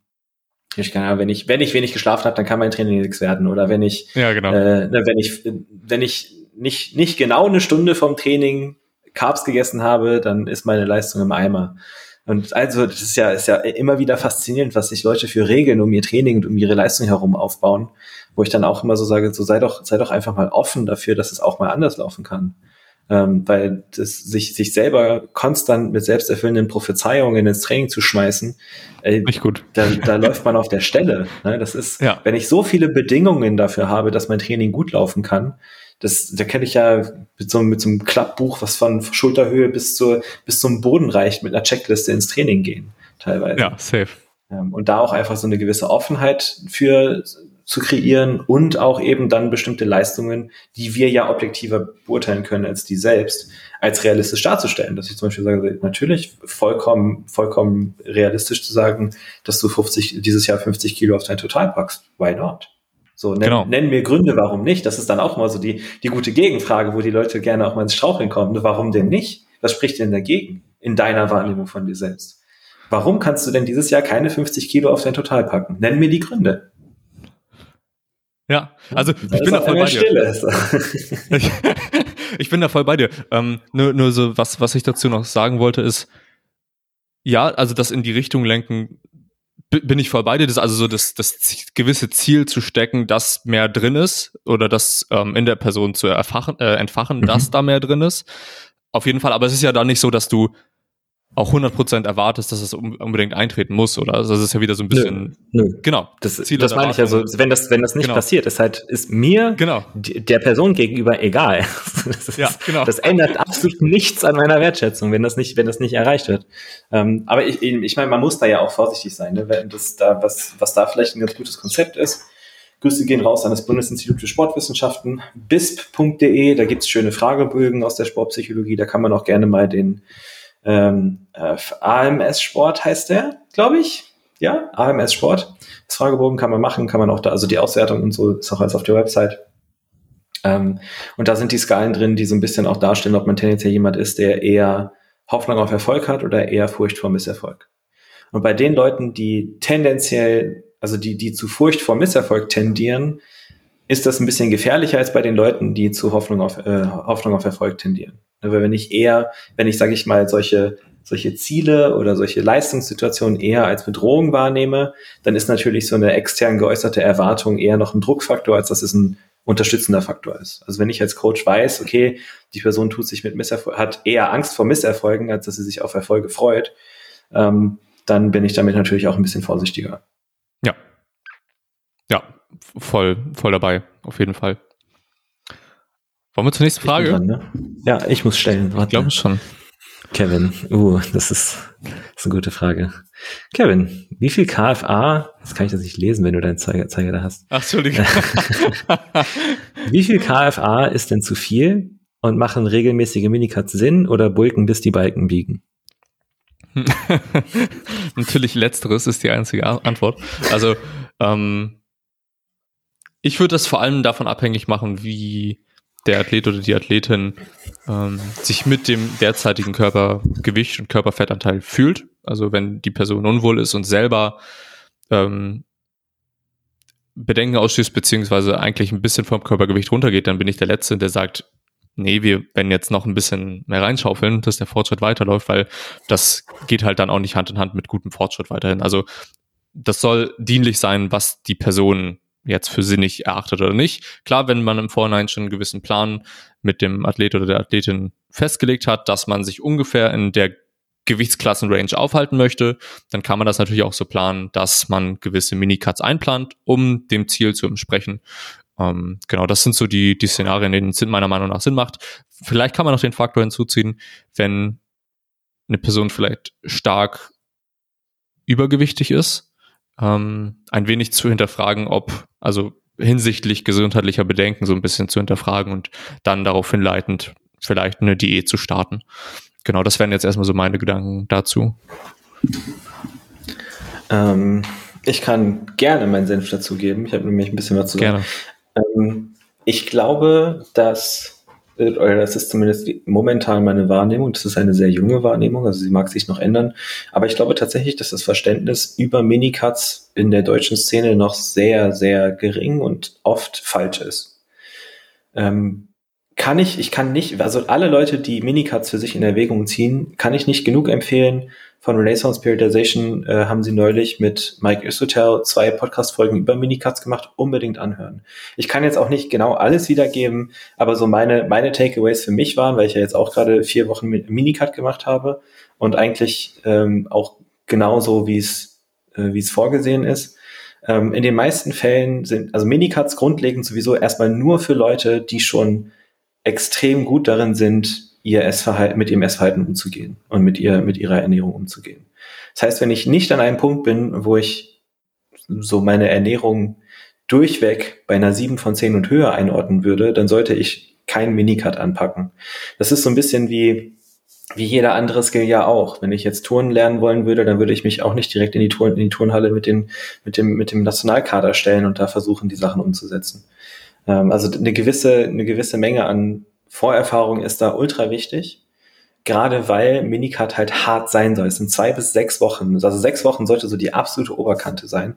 Ich kann ja, wenn ich, wenn ich wenig geschlafen habe, dann kann mein Training nichts werden. Oder wenn ich, ja, genau. äh, ne, wenn ich, wenn ich nicht, nicht genau eine Stunde vom Training Carbs gegessen habe, dann ist meine Leistung im Eimer. Und also, das ist ja, ist ja immer wieder faszinierend, was sich Leute für Regeln um ihr Training und um ihre Leistung herum aufbauen, wo ich dann auch immer so sage, so sei doch, sei doch einfach mal offen dafür, dass es auch mal anders laufen kann ähm, weil das, sich, sich selber konstant mit selbsterfüllenden Prophezeiungen ins Training zu schmeißen, äh, Nicht gut. Da, da läuft man auf der Stelle. Ne? Das ist, ja. wenn ich so viele Bedingungen dafür habe, dass mein Training gut laufen kann, das, da kenne ich ja mit so, mit so einem Klappbuch, was von Schulterhöhe bis zur, bis zum Boden reicht, mit einer Checkliste ins Training gehen, teilweise. Ja, safe. Ähm, und da auch einfach so eine gewisse Offenheit für zu kreieren und auch eben dann bestimmte Leistungen, die wir ja objektiver beurteilen können als die selbst, als realistisch darzustellen. Dass ich zum Beispiel sage, natürlich vollkommen, vollkommen realistisch zu sagen, dass du 50, dieses Jahr 50 Kilo auf dein Total packst. Why not? So, nenn, genau. nenn mir Gründe, warum nicht. Das ist dann auch mal so die, die gute Gegenfrage, wo die Leute gerne auch mal ins Straucheln kommen. Warum denn nicht? Was spricht denn dagegen in deiner Wahrnehmung von dir selbst? Warum kannst du denn dieses Jahr keine 50 Kilo auf dein Total packen? Nenn mir die Gründe. Ja, also ich bin da voll bei dir. Ich, ich, bin da voll bei dir. Ähm, nur, nur so, was, was ich dazu noch sagen wollte, ist, ja, also das in die Richtung lenken, bin ich voll bei dir. Das also so das, das gewisse Ziel zu stecken, dass mehr drin ist oder das ähm, in der Person zu erfachen, äh, entfachen, mhm. dass da mehr drin ist. Auf jeden Fall, aber es ist ja da nicht so, dass du auch 100% erwartest, dass es unbedingt eintreten muss, oder? Also das ist ja wieder so ein bisschen. Nö, nö. Genau. Das, Ziel das meine ich ja so, wenn das, wenn das nicht genau. passiert, ist halt, ist mir genau. der Person gegenüber egal. Das, ja, genau. das ändert absolut nichts an meiner Wertschätzung, wenn das nicht, wenn das nicht erreicht wird. Ähm, aber ich, ich meine, man muss da ja auch vorsichtig sein, ne? Wenn das da, was, was da vielleicht ein ganz gutes Konzept ist. Grüße gehen raus an das Bundesinstitut für Sportwissenschaften, bisp.de, da gibt's schöne Fragebögen aus der Sportpsychologie, da kann man auch gerne mal den ähm, äh, AMS Sport heißt der, glaube ich. Ja, AMS Sport. Das Fragebogen kann man machen, kann man auch da, also die Auswertung und so ist auch alles auf der Website. Ähm, und da sind die Skalen drin, die so ein bisschen auch darstellen, ob man tendenziell jemand ist, der eher Hoffnung auf Erfolg hat oder eher Furcht vor Misserfolg. Und bei den Leuten, die tendenziell, also die, die zu Furcht vor Misserfolg tendieren, ist das ein bisschen gefährlicher als bei den Leuten, die zu Hoffnung auf, äh, Hoffnung auf Erfolg tendieren. Weil wenn ich eher, wenn ich, sage ich mal, solche solche Ziele oder solche Leistungssituationen eher als Bedrohung wahrnehme, dann ist natürlich so eine extern geäußerte Erwartung eher noch ein Druckfaktor, als dass es ein unterstützender Faktor ist. Also wenn ich als Coach weiß, okay, die Person tut sich mit Misserfolg, hat eher Angst vor Misserfolgen, als dass sie sich auf Erfolge freut, ähm, dann bin ich damit natürlich auch ein bisschen vorsichtiger. Ja. Ja, voll, voll dabei, auf jeden Fall. Wollen wir zur nächsten Frage? Dran, ne? Ja, ich muss stellen. Warte. Ich glaube schon. Kevin, uh, das ist, das ist eine gute Frage. Kevin, wie viel KFA, das kann ich das nicht lesen, wenn du deinen Zeiger, Zeiger da hast. Ach, Entschuldigung. wie viel KFA ist denn zu viel und machen regelmäßige Minicuts Sinn oder bulken, bis die Balken biegen? Natürlich letzteres ist die einzige Antwort. Also ähm, ich würde das vor allem davon abhängig machen, wie der Athlet oder die Athletin ähm, sich mit dem derzeitigen Körpergewicht und Körperfettanteil fühlt. Also wenn die Person unwohl ist und selber ähm, Bedenken ausstößt, beziehungsweise eigentlich ein bisschen vom Körpergewicht runtergeht, dann bin ich der Letzte, der sagt, nee, wir werden jetzt noch ein bisschen mehr reinschaufeln, dass der Fortschritt weiterläuft, weil das geht halt dann auch nicht Hand in Hand mit gutem Fortschritt weiterhin. Also das soll dienlich sein, was die Person jetzt für sinnig erachtet oder nicht. Klar, wenn man im Vorhinein schon einen gewissen Plan mit dem Athlet oder der Athletin festgelegt hat, dass man sich ungefähr in der Gewichtsklassenrange aufhalten möchte, dann kann man das natürlich auch so planen, dass man gewisse Minicuts einplant, um dem Ziel zu entsprechen. Ähm, genau, das sind so die, die Szenarien, denen es meiner Meinung nach Sinn macht. Vielleicht kann man noch den Faktor hinzuziehen, wenn eine Person vielleicht stark übergewichtig ist, ähm, ein wenig zu hinterfragen, ob, also hinsichtlich gesundheitlicher Bedenken so ein bisschen zu hinterfragen und dann darauf hinleitend vielleicht eine Diät zu starten. Genau, das wären jetzt erstmal so meine Gedanken dazu. Ähm, ich kann gerne meinen Senf dazugeben. Ich habe nämlich ein bisschen was zu sagen. Gerne. Ähm, ich glaube, dass das ist zumindest momentan meine Wahrnehmung, das ist eine sehr junge Wahrnehmung, also sie mag sich noch ändern, aber ich glaube tatsächlich, dass das Verständnis über Minicuts in der deutschen Szene noch sehr, sehr gering und oft falsch ist. Ähm, kann ich, ich kann nicht, also alle Leute, die Minicuts für sich in Erwägung ziehen, kann ich nicht genug empfehlen, von Renaissance Periodization äh, haben sie neulich mit Mike Isotel zwei Podcast-Folgen über Minicuts gemacht. Unbedingt anhören. Ich kann jetzt auch nicht genau alles wiedergeben, aber so meine, meine Takeaways für mich waren, weil ich ja jetzt auch gerade vier Wochen mit Minicut gemacht habe und eigentlich ähm, auch genauso, wie es äh, wie es vorgesehen ist. Ähm, in den meisten Fällen sind also Minicuts grundlegend sowieso erstmal nur für Leute, die schon extrem gut darin sind, ihr Essverhalten, mit ihrem Essverhalten umzugehen und mit ihr, mit ihrer Ernährung umzugehen. Das heißt, wenn ich nicht an einem Punkt bin, wo ich so meine Ernährung durchweg bei einer 7 von 10 und höher einordnen würde, dann sollte ich keinen Minicut anpacken. Das ist so ein bisschen wie, wie jeder andere Skill ja auch. Wenn ich jetzt Touren lernen wollen würde, dann würde ich mich auch nicht direkt in die, Touren, in die Turnhalle mit, den, mit, dem, mit dem Nationalkader stellen und da versuchen, die Sachen umzusetzen. Ähm, also eine gewisse, eine gewisse Menge an Vorerfahrung ist da ultra wichtig. Gerade weil Minicut halt hart sein soll. Es sind zwei bis sechs Wochen. Also sechs Wochen sollte so die absolute Oberkante sein.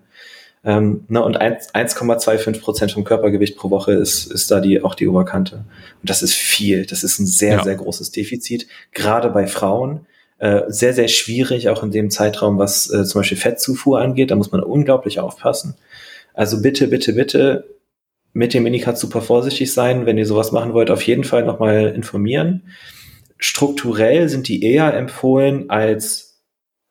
Ähm, ne, und 1,25 Prozent vom Körpergewicht pro Woche ist, ist da die, auch die Oberkante. Und das ist viel. Das ist ein sehr, ja. sehr großes Defizit. Gerade bei Frauen. Äh, sehr, sehr schwierig, auch in dem Zeitraum, was äh, zum Beispiel Fettzufuhr angeht. Da muss man unglaublich aufpassen. Also bitte, bitte, bitte mit dem Minicut super vorsichtig sein. Wenn ihr sowas machen wollt, auf jeden Fall nochmal informieren. Strukturell sind die eher empfohlen als,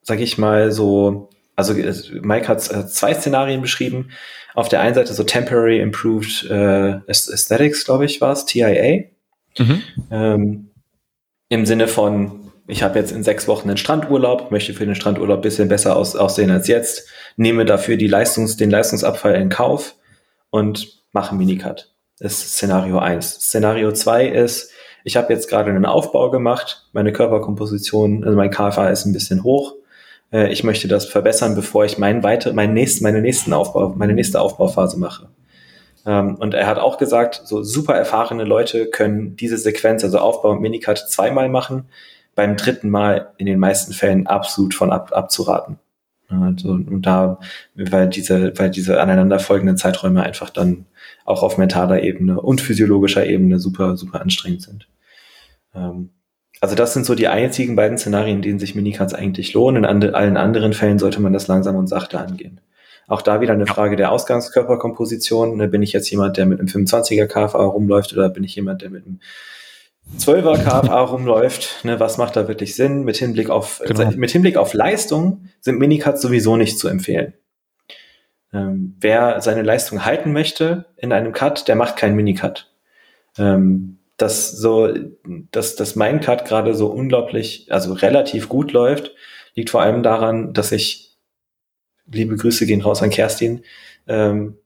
sag ich mal, so, also Mike hat zwei Szenarien beschrieben. Auf der einen Seite so Temporary Improved äh, Aesthetics, glaube ich, war es, TIA. Mhm. Ähm, Im Sinne von, ich habe jetzt in sechs Wochen einen Strandurlaub, möchte für den Strandurlaub bisschen besser aus, aussehen als jetzt, nehme dafür die Leistungs-, den Leistungsabfall in Kauf und mache Minicut. Das ist Szenario 1. Szenario 2 ist, ich habe jetzt gerade einen Aufbau gemacht, meine Körperkomposition, also mein KFA ist ein bisschen hoch. Äh, ich möchte das verbessern, bevor ich meinen weiter, meinen nächsten, meine nächsten Aufbau, meine nächste Aufbauphase mache. Ähm, und er hat auch gesagt, so super erfahrene Leute können diese Sequenz, also Aufbau und Minicut zweimal machen, beim dritten Mal in den meisten Fällen absolut von ab, abzuraten. Also, und da, weil diese, weil diese aneinanderfolgenden Zeiträume einfach dann auch auf mentaler Ebene und physiologischer Ebene super, super anstrengend sind. Ähm, also das sind so die einzigen beiden Szenarien, in denen sich Minicuts eigentlich lohnen. In and allen anderen Fällen sollte man das langsam und sachte angehen. Auch da wieder eine Frage der Ausgangskörperkomposition. Ne, bin ich jetzt jemand, der mit einem 25er KFA rumläuft oder bin ich jemand, der mit einem 12er KFA rumläuft? Ne, was macht da wirklich Sinn? Mit Hinblick auf, genau. mit Hinblick auf Leistung sind Minicuts sowieso nicht zu empfehlen. Ähm, wer seine Leistung halten möchte in einem Cut, der macht keinen Minicut. Ähm, dass so, dass, dass mein Cut gerade so unglaublich, also relativ gut läuft, liegt vor allem daran, dass ich, liebe Grüße gehen raus an Kerstin, ähm,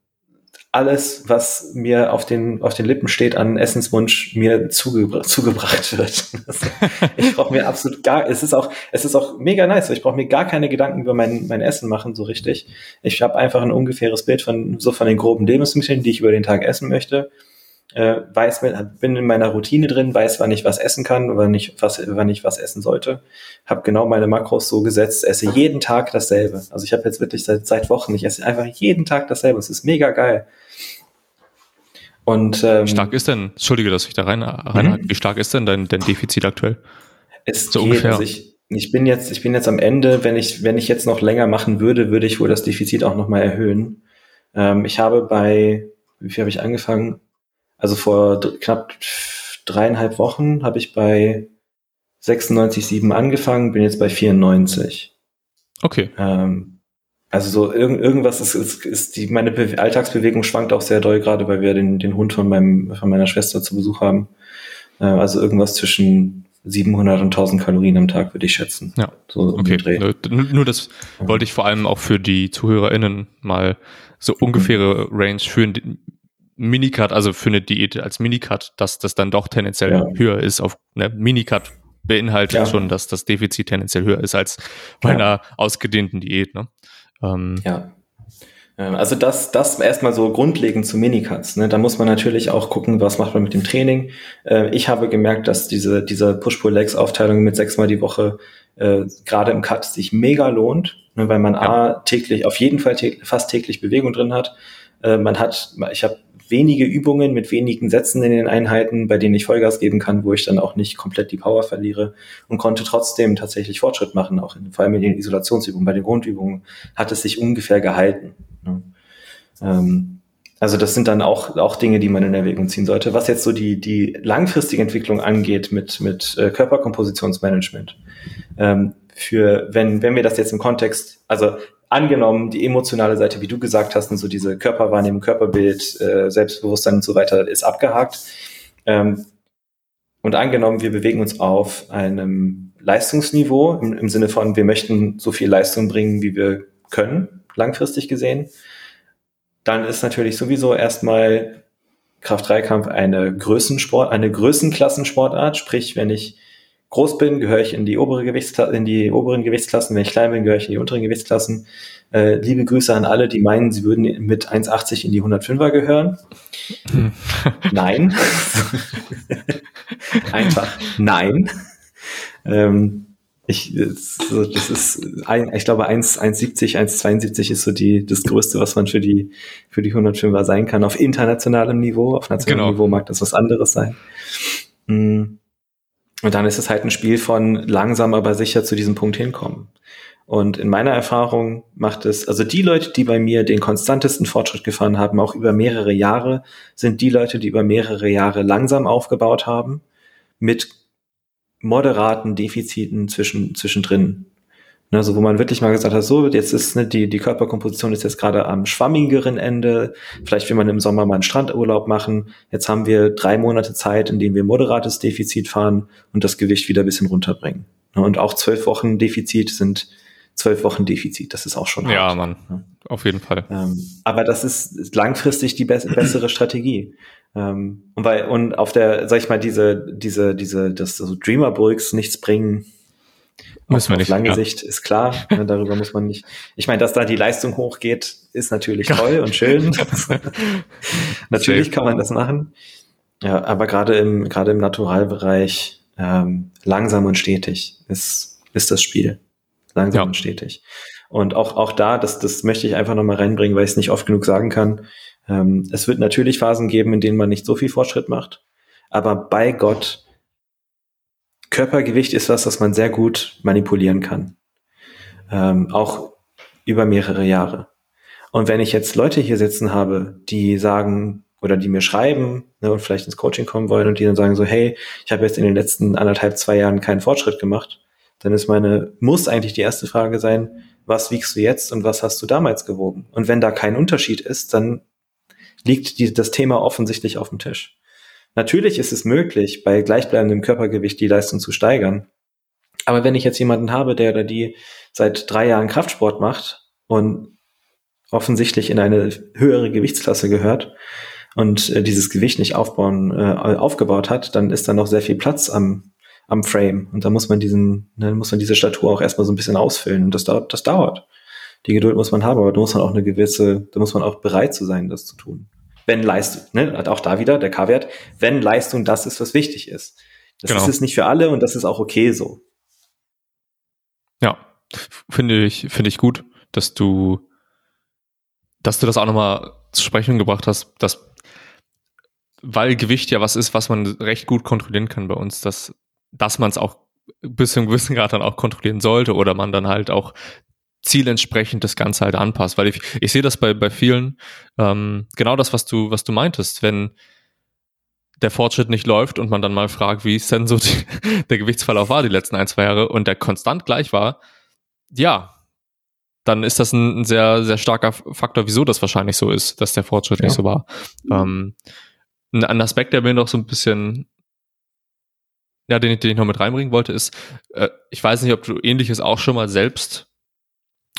alles, was mir auf den, auf den Lippen steht an Essenswunsch, mir zugebra zugebracht wird. ich brauche mir absolut gar, es ist auch, es ist auch mega nice. Ich brauche mir gar keine Gedanken über mein, mein Essen machen, so richtig. Ich habe einfach ein ungefähres Bild von, so von den groben Lebensmitteln, die ich über den Tag essen möchte äh, weiß, bin in meiner Routine drin, weiß, wann ich was essen kann, wann ich was, wann ich was essen sollte. Habe genau meine Makros so gesetzt, esse jeden Tag dasselbe. Also ich habe jetzt wirklich seit, seit Wochen, ich esse einfach jeden Tag dasselbe. Es ist mega geil. Und ähm, stark ist denn, entschuldige, dass ich da rein, rein mhm. wie stark ist denn dein, dein Defizit aktuell? Es so geht, ungefähr. Also ich, ich bin jetzt, ich bin jetzt am Ende, wenn ich, wenn ich jetzt noch länger machen würde, würde ich wohl das Defizit auch nochmal erhöhen. Ähm, ich habe bei, wie viel habe ich angefangen? Also vor knapp dreieinhalb Wochen habe ich bei 96,7 angefangen, bin jetzt bei 94. Okay. Ähm, also so irgend, irgendwas ist, ist, ist die, meine Be Alltagsbewegung schwankt auch sehr doll, gerade weil wir den, den Hund von meinem, von meiner Schwester zu Besuch haben. Äh, also irgendwas zwischen 700 und 1000 Kalorien am Tag würde ich schätzen. Ja. So okay. Nur, nur das wollte ich vor allem auch für die ZuhörerInnen mal so ungefähre Range führen, Minicut, also für eine Diät als Minicut, dass das dann doch tendenziell ja. höher ist auf ne, Minicut beinhaltet ja. schon, dass das Defizit tendenziell höher ist als bei ja. einer ausgedehnten Diät. Ne? Ähm, ja. Also das, das erstmal so grundlegend zu Minicuts. Ne? Da muss man natürlich auch gucken, was macht man mit dem Training. Äh, ich habe gemerkt, dass diese, diese Push-Pull-Legs-Aufteilung mit sechsmal die Woche äh, gerade im Cut sich mega lohnt, ne? weil man ja. A, täglich, auf jeden Fall täglich, fast täglich Bewegung drin hat. Äh, man hat, ich habe wenige Übungen mit wenigen Sätzen in den Einheiten, bei denen ich Vollgas geben kann, wo ich dann auch nicht komplett die Power verliere und konnte trotzdem tatsächlich Fortschritt machen, auch in, vor allem in den Isolationsübungen. Bei den Grundübungen hat es sich ungefähr gehalten. Ne? Ähm, also das sind dann auch, auch Dinge, die man in Erwägung ziehen sollte. Was jetzt so die, die langfristige Entwicklung angeht mit, mit äh, Körperkompositionsmanagement. Ähm, für, wenn, wenn wir das jetzt im Kontext, also angenommen, die emotionale Seite, wie du gesagt hast, und so diese Körperwahrnehmung, Körperbild, äh, Selbstbewusstsein und so weiter, ist abgehakt. Ähm, und angenommen, wir bewegen uns auf einem Leistungsniveau im, im Sinne von, wir möchten so viel Leistung bringen, wie wir können, langfristig gesehen, dann ist natürlich sowieso erstmal Kraft-3-Kampf eine Größensport, eine Größenklassensportart. Sprich, wenn ich groß bin, gehöre ich in die obere Gewichtsklasse, in die oberen Gewichtsklassen. Wenn ich klein bin, gehöre ich in die unteren Gewichtsklassen. Äh, liebe Grüße an alle, die meinen, sie würden mit 1,80 in die 105er gehören. nein. Einfach nein. Ähm, ich, das ist, ich glaube, 1,70, 1,72 ist so die, das Größte, was man für die, für die 105er sein kann. Auf internationalem Niveau, auf nationalem genau. Niveau mag das was anderes sein. Mhm. Und dann ist es halt ein Spiel von langsam, aber sicher zu diesem Punkt hinkommen. Und in meiner Erfahrung macht es, also die Leute, die bei mir den konstantesten Fortschritt gefahren haben, auch über mehrere Jahre, sind die Leute, die über mehrere Jahre langsam aufgebaut haben, mit moderaten Defiziten zwischen, zwischendrin. Ne, also wo man wirklich mal gesagt hat, so, jetzt ist ne, die, die Körperkomposition ist jetzt gerade am schwammigeren Ende. Vielleicht will man im Sommer mal einen Strandurlaub machen. Jetzt haben wir drei Monate Zeit, in denen wir moderates Defizit fahren und das Gewicht wieder ein bisschen runterbringen. Ne, und auch zwölf Wochen Defizit sind zwölf Wochen Defizit. Das ist auch schon hart. Ja, Mann. Ne? Auf jeden Fall. Ähm, aber das ist langfristig die be bessere Strategie. Ähm, und weil, und auf der, sag ich mal, diese, diese, diese, das so Dreamer Bulks nichts bringen, Müssen wir nicht. Auf lange ja. Sicht ist klar, ne, darüber muss man nicht. Ich meine, dass da die Leistung hochgeht, ist natürlich toll und schön. natürlich Safe. kann man das machen. Ja, aber gerade im, gerade im Naturalbereich ähm, langsam und stetig ist, ist das Spiel. Langsam ja. und stetig. Und auch, auch da, das, das möchte ich einfach nochmal reinbringen, weil ich es nicht oft genug sagen kann. Ähm, es wird natürlich Phasen geben, in denen man nicht so viel Fortschritt macht. Aber bei Gott Körpergewicht ist was, was man sehr gut manipulieren kann. Ähm, auch über mehrere Jahre. Und wenn ich jetzt Leute hier sitzen habe, die sagen oder die mir schreiben ne, und vielleicht ins Coaching kommen wollen und die dann sagen so, hey, ich habe jetzt in den letzten anderthalb, zwei Jahren keinen Fortschritt gemacht, dann ist meine, muss eigentlich die erste Frage sein, was wiegst du jetzt und was hast du damals gewogen? Und wenn da kein Unterschied ist, dann liegt die, das Thema offensichtlich auf dem Tisch. Natürlich ist es möglich, bei gleichbleibendem Körpergewicht die Leistung zu steigern. Aber wenn ich jetzt jemanden habe, der oder die seit drei Jahren Kraftsport macht und offensichtlich in eine höhere Gewichtsklasse gehört und äh, dieses Gewicht nicht aufbauen, äh, aufgebaut hat, dann ist da noch sehr viel Platz am, am Frame. Und da muss man diesen, dann muss man diese Statur auch erstmal so ein bisschen ausfüllen. Und das dauert, das dauert. Die Geduld muss man haben, aber da muss man auch eine gewisse, da muss man auch bereit zu sein, das zu tun. Wenn Leistung, ne, auch da wieder der K-Wert, wenn Leistung das ist, was wichtig ist. Das genau. ist es nicht für alle und das ist auch okay so. Ja, finde ich, finde ich gut, dass du, dass du das auch nochmal zu sprechen gebracht hast, dass, weil Gewicht ja was ist, was man recht gut kontrollieren kann bei uns, dass, dass man es auch bis zu einem gewissen Grad dann auch kontrollieren sollte oder man dann halt auch zielentsprechend das Ganze halt anpasst. Weil ich, ich sehe das bei, bei vielen, ähm, genau das, was du, was du meintest, wenn der Fortschritt nicht läuft und man dann mal fragt, wie ist denn so die, der Gewichtsverlauf war die letzten ein, zwei Jahre und der konstant gleich war, ja, dann ist das ein, ein sehr, sehr starker Faktor, wieso das wahrscheinlich so ist, dass der Fortschritt ja. nicht so war. Ähm, ein, Aspekt, der mir noch so ein bisschen ja, den, den ich noch mit reinbringen wollte, ist, äh, ich weiß nicht, ob du ähnliches auch schon mal selbst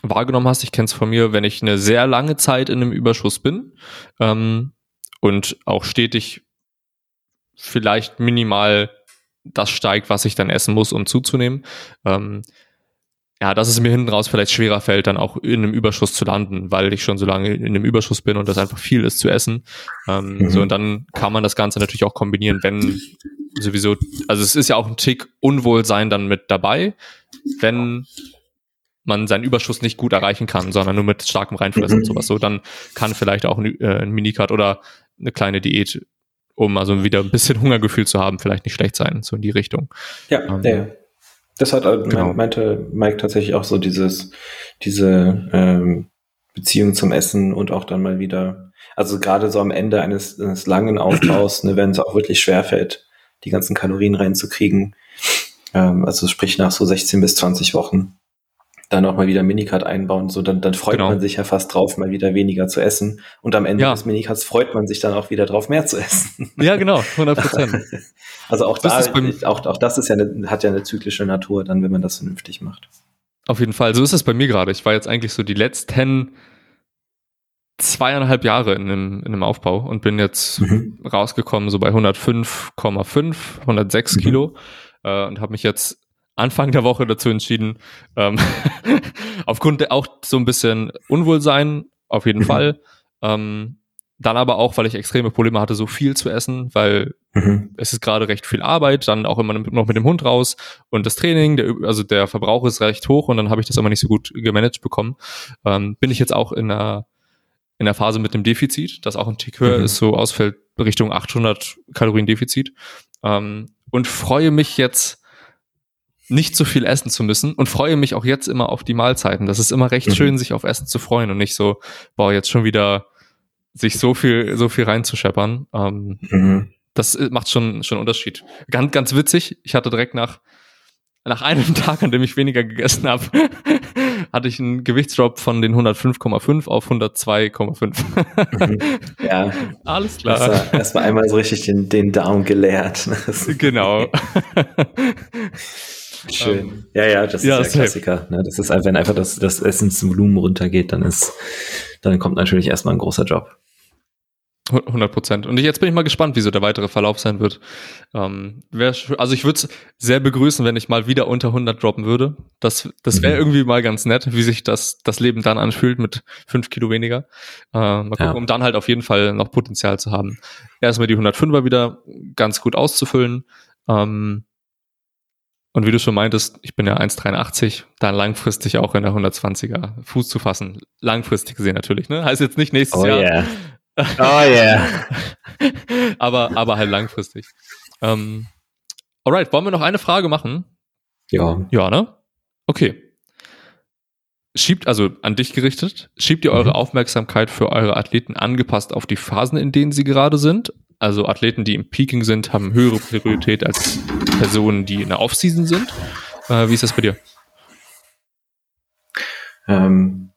wahrgenommen hast. Ich kenne es von mir, wenn ich eine sehr lange Zeit in einem Überschuss bin ähm, und auch stetig vielleicht minimal das steigt, was ich dann essen muss, um zuzunehmen. Ähm, ja, dass es mir hinten raus vielleicht schwerer fällt, dann auch in einem Überschuss zu landen, weil ich schon so lange in einem Überschuss bin und das einfach viel ist zu essen. Ähm, mhm. So, und dann kann man das Ganze natürlich auch kombinieren, wenn sowieso, also es ist ja auch ein Tick Unwohlsein dann mit dabei, wenn man seinen Überschuss nicht gut erreichen kann, sondern nur mit starkem Reinfressen mhm. und sowas. So, dann kann vielleicht auch ein, äh, ein Minicard oder eine kleine Diät, um also wieder ein bisschen Hungergefühl zu haben, vielleicht nicht schlecht sein, so in die Richtung. Ja, ähm, ja. Das hat, äh, genau. meinte Mike tatsächlich auch so dieses, diese ähm, Beziehung zum Essen und auch dann mal wieder, also gerade so am Ende eines, eines langen Aufbaus, ne, wenn es auch wirklich schwerfällt, die ganzen Kalorien reinzukriegen, ähm, also sprich nach so 16 bis 20 Wochen, dann auch mal wieder Minicard einbauen, so dann, dann freut genau. man sich ja fast drauf, mal wieder weniger zu essen. Und am Ende ja. des Minicards freut man sich dann auch wieder drauf, mehr zu essen. Ja, genau, 100 Prozent. also auch das, da, auch, auch das ist ja eine, hat ja eine zyklische Natur dann, wenn man das vernünftig macht. Auf jeden Fall. So ist es bei mir gerade. Ich war jetzt eigentlich so die letzten zweieinhalb Jahre in einem, in einem Aufbau und bin jetzt mhm. rausgekommen so bei 105,5, 106 mhm. Kilo äh, und habe mich jetzt Anfang der Woche dazu entschieden, ähm, aufgrund auch so ein bisschen Unwohlsein, auf jeden mhm. Fall. Ähm, dann aber auch, weil ich extreme Probleme hatte, so viel zu essen, weil mhm. es ist gerade recht viel Arbeit, dann auch immer noch mit dem Hund raus und das Training, der, also der Verbrauch ist recht hoch und dann habe ich das immer nicht so gut gemanagt bekommen. Ähm, bin ich jetzt auch in einer, in der Phase mit dem Defizit, das auch ein Tick höher mhm. ist, so ausfällt Richtung 800 Kalorien Defizit ähm, und freue mich jetzt nicht so viel essen zu müssen und freue mich auch jetzt immer auf die Mahlzeiten. Das ist immer recht mhm. schön, sich auf Essen zu freuen und nicht so, boah, jetzt schon wieder sich so viel, so viel reinzuscheppern. Ähm, mhm. Das macht schon, schon Unterschied. Ganz, ganz witzig. Ich hatte direkt nach, nach einem Tag, an dem ich weniger gegessen habe, hatte ich einen Gewichtsdrop von den 105,5 auf 102,5. Mhm. ja. Alles klar. Erstmal einmal so richtig den, den Daumen geleert. genau. Schön. Ähm, ja, ja, das ja, ist der Klassiker. Ne? Das ist, wenn einfach das, das Essensvolumen runtergeht, dann ist, dann kommt natürlich erstmal ein großer Job. 100 Prozent. Und jetzt bin ich mal gespannt, wie so der weitere Verlauf sein wird. Ähm, wär, also ich würde es sehr begrüßen, wenn ich mal wieder unter 100 droppen würde. Das, das wäre mhm. irgendwie mal ganz nett, wie sich das, das Leben dann anfühlt mit fünf Kilo weniger. Äh, mal gucken, ja. um dann halt auf jeden Fall noch Potenzial zu haben. Erstmal die 105er wieder ganz gut auszufüllen. Ähm, und wie du schon meintest, ich bin ja 1,83, dann langfristig auch in der 120er Fuß zu fassen. Langfristig gesehen natürlich, ne? Heißt jetzt nicht nächstes oh Jahr. Yeah. Oh yeah. aber, aber halt langfristig. Ähm, Alright, wollen wir noch eine Frage machen? Ja. Ja, ne? Okay. Schiebt, also an dich gerichtet, schiebt ihr eure Mhm. Aufmerksamkeit für eure Athleten angepasst auf die Phasen, in denen sie gerade sind? Also Athleten, die im Peaking sind, haben höhere Priorität als Personen, die in der Offseason sind. Äh, wie ist das bei dir? Ähm,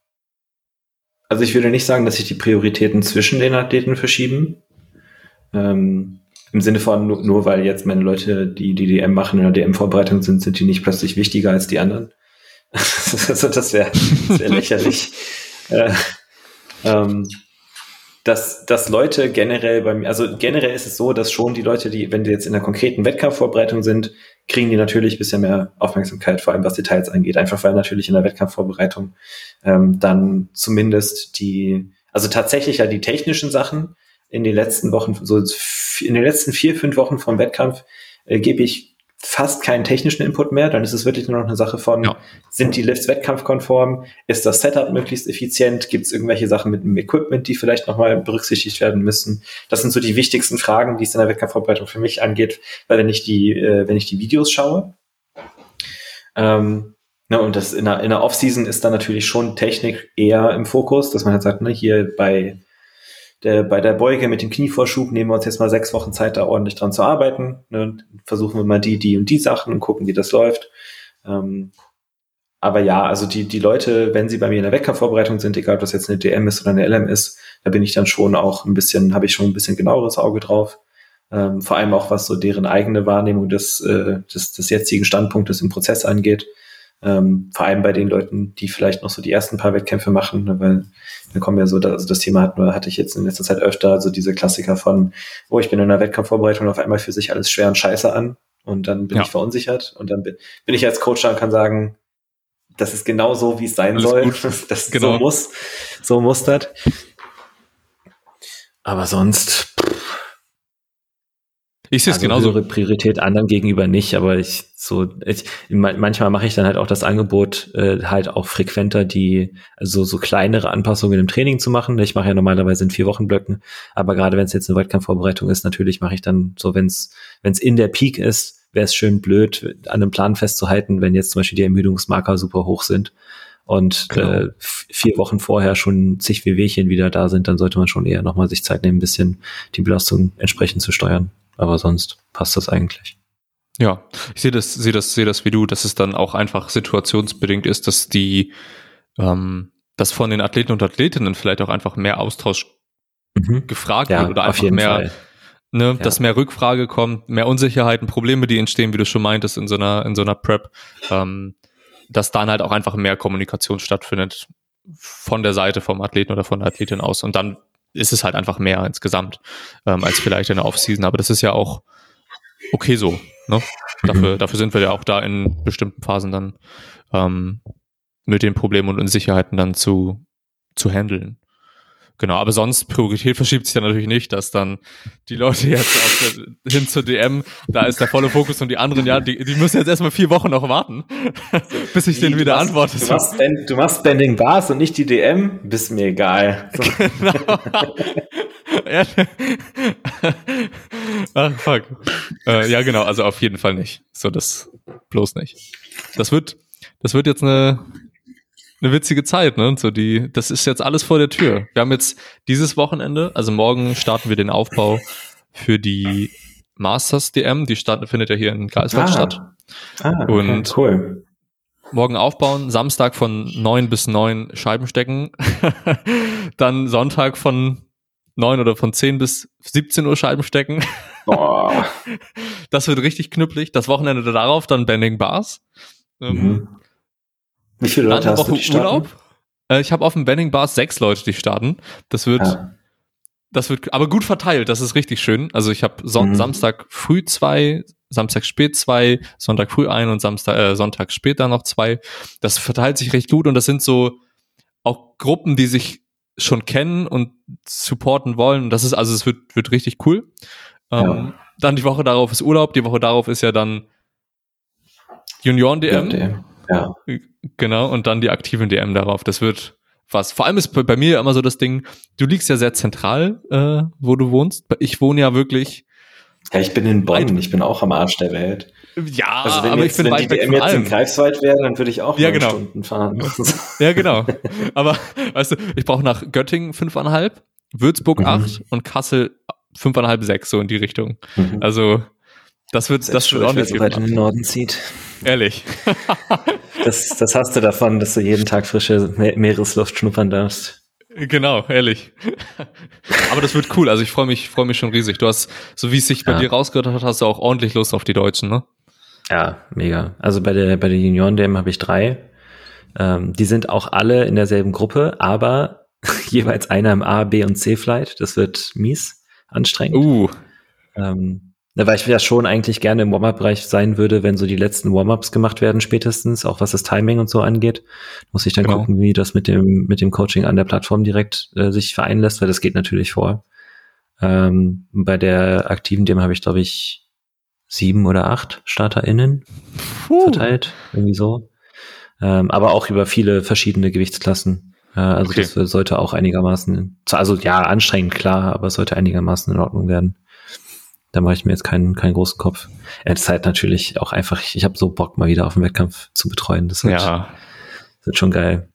also ich würde nicht sagen, dass sich die Prioritäten zwischen den Athleten verschieben. Ähm, Im Sinne von, nur, nur weil jetzt meine Leute, die die DM machen, in der DM-Vorbereitung sind, sind die nicht plötzlich wichtiger als die anderen. also das wäre wär lächerlich. äh, ähm, dass, dass Leute generell bei mir, also generell ist es so, dass schon die Leute, die, wenn die jetzt in der konkreten Wettkampfvorbereitung sind, kriegen die natürlich ein bisschen mehr Aufmerksamkeit, vor allem was Details angeht. Einfach weil natürlich in der Wettkampfvorbereitung ähm, dann zumindest die, also tatsächlich ja die technischen Sachen in den letzten Wochen, so in den letzten vier, fünf Wochen vom Wettkampf äh, gebe ich fast keinen technischen Input mehr, dann ist es wirklich nur noch eine Sache von, Ja. sind die Lifts wettkampfkonform, ist das Setup möglichst effizient, gibt es irgendwelche Sachen mit dem Equipment, die vielleicht nochmal berücksichtigt werden müssen. Das sind so die wichtigsten Fragen, die es in der Wettkampfvorbereitung für mich angeht, weil wenn ich die, äh, wenn ich die Videos schaue, ähm, ne, und das in der, in der Offseason ist dann natürlich schon Technik eher im Fokus, dass man halt sagt, ne, hier bei der, bei der Beuge mit dem Knievorschub nehmen wir uns jetzt mal sechs Wochen Zeit, da ordentlich dran zu arbeiten. Ne, versuchen wir mal die, die und die Sachen und gucken, wie das läuft. Ähm, aber ja, also die, die Leute, wenn sie bei mir in der Wettkampfvorbereitung sind, egal ob das jetzt eine DM ist oder eine LM ist, da bin ich dann schon auch ein bisschen, habe ich schon ein bisschen genaueres Auge drauf. Ähm, vor allem auch, was so deren eigene Wahrnehmung des, äh, des, des jetzigen Standpunktes im Prozess angeht. Ähm, vor allem bei den Leuten, die vielleicht noch so die ersten paar Wettkämpfe machen, ne, weil dann kommen ja so, da- also das Thema hat, hatte ich jetzt in letzter Zeit öfter, also diese Klassiker von, oh, ich bin in einer Wettkampfvorbereitung und auf einmal fühlt sich alles schwer und scheiße an und dann bin Ja. ich verunsichert und dann bin, bin ich als Coach da und kann sagen, das ist genau so, wie es sein Alles soll. gut. Das Genau. so muss, so muss das. Aber sonst, Ich sehe es also genauso. höhere Priorität anderen gegenüber nicht, aber ich so ich, ma- manchmal mache ich dann halt auch das Angebot äh, halt auch frequenter die also so kleinere Anpassungen im Training zu machen. Ich mache ja normalerweise in vier Wochen Blöcken, aber gerade wenn es jetzt eine Wettkampfvorbereitung ist, natürlich mache ich dann so, wenn es wenn es in der Peak ist, wäre es schön blöd an einem Plan festzuhalten, wenn jetzt zum Beispiel die Ermüdungsmarker super hoch sind und Genau. äh, vier Wochen vorher schon zig Wehwehchen wieder da sind, dann sollte man schon eher nochmal sich Zeit nehmen, ein bisschen die Belastung entsprechend zu steuern. Aber sonst passt das eigentlich. Ja, ich sehe das, sehe das, sehe das wie du, dass es dann auch einfach situationsbedingt ist, dass die, ähm, dass von den Athleten und Athletinnen vielleicht auch einfach mehr Austausch Mhm. gefragt Ja, wird oder einfach mehr, Fall. ne, Ja. dass mehr Rückfrage kommt, mehr Unsicherheiten, Probleme, die entstehen, wie du schon meintest, in so einer, in so einer Prep, ähm, dass dann halt auch einfach mehr Kommunikation stattfindet von der Seite vom Athleten oder von der Athletin aus. Und dann ist es halt einfach mehr insgesamt, ähm, als vielleicht in der Offseason. Aber das ist ja auch okay so. Ne? Dafür, dafür sind wir ja auch da in bestimmten Phasen dann ähm, mit den Problemen und Unsicherheiten dann zu, zu handeln. Genau, aber sonst Priorität verschiebt sich ja natürlich nicht, dass dann die Leute jetzt der, hin zur DM, da ist der volle Fokus und die anderen, ja, die, die müssen jetzt erstmal vier Wochen noch warten, bis ich denen Wie, wieder antworte. Du machst, Band- du machst Bending Bars und nicht die DM, bist mir egal. So. Genau. Ach, fuck. Äh, ja, genau, also auf jeden Fall nicht. So, das bloß nicht. Das wird, das wird jetzt eine, eine witzige Zeit, ne? So die, das ist jetzt alles vor der Tür. Wir haben jetzt dieses Wochenende, also morgen starten wir den Aufbau für die Masters DM. Die start, findet ja hier in Greifswald statt. Ah, okay, Und- cool. Morgen aufbauen, Samstag von neun bis neun Scheiben stecken, dann Sonntag von neun oder von zehn bis 17 Uhr Scheiben stecken. Boah. Das wird richtig knüppelig. Das Wochenende darauf dann Bending Bars. Ähm, Mhm. Wie viele Leute hast du, Woche die starten? Urlaub. Äh, ich habe auf dem Bending Bars sechs Leute, die starten. Das wird, Ah, das wird, aber gut verteilt. Das ist richtig schön. Also ich habe Son Mhm. Samstag früh zwei, Samstag spät zwei, Sonntag früh ein und Samstag, äh, Sonntag später noch zwei. Das verteilt sich recht gut und das sind so auch Gruppen, die sich schon kennen und supporten wollen. Das ist also, es wird, wird richtig cool. Ähm, Ja. Dann die Woche darauf ist Urlaub. Die Woche darauf ist ja dann Junioren-DM. ja, DM. Ja. Genau, und dann die aktiven DM darauf. Das wird was. Vor allem ist bei, mir immer so das Ding, du liegst ja sehr zentral, äh, wo du wohnst. Ich wohne ja wirklich, ja, ich bin in Bonn, ich bin auch am Arsch der Welt. Ja, Also wenn aber jetzt, ich bin wenn weit die von jetzt in. Greifswald wäre, dann würde ich auch Ja, genau. Stunden fahren. Ja, genau. Aber weißt du, ich brauche nach Göttingen fünfeinhalb, Würzburg Mhm. acht und Kassel fünfeinhalb, sechs, so in die Richtung. Mhm. Also das wird, das wird auch nicht so weit in den Norden zieht. Ehrlich. Das, das hast du davon, dass du jeden Tag frische Me Meeresluft schnuppern darfst. Genau, ehrlich. Aber das wird cool. Also ich freue mich, freue mich schon riesig. Du hast, so wie es sich bei Ja. dir rausgehört hat, hast du auch ordentlich Lust auf die Deutschen, ne? Ja, mega. Also bei der, bei der Junioren-DM habe ich drei. Ähm, die sind auch alle in derselben Gruppe, aber jeweils einer im A, B und C Flight. Das wird mies, anstrengend. Uh, Ähm, na, weil ich ja schon eigentlich gerne im Warm-Up-Bereich sein würde, wenn so die letzten Warm-Ups gemacht werden, spätestens, auch was das Timing und so angeht. Muss ich dann Genau. gucken, wie das mit dem, mit dem Coaching an der Plattform direkt äh, sich vereinen lässt, weil das geht natürlich vor. Ähm, bei der aktiven DM habe ich, glaube ich, sieben oder acht StarterInnen puh. verteilt, irgendwie so. Ähm, aber auch über viele verschiedene Gewichtsklassen. Äh, also Okay. das sollte auch einigermaßen, also ja, anstrengend, klar, aber es sollte einigermaßen in Ordnung werden. Da mache ich mir jetzt keinen, keinen großen Kopf. Es ist halt natürlich auch einfach, ich, ich habe so Bock, mal wieder auf den Wettkampf zu betreuen. Das wird, Ja, das wird schon geil.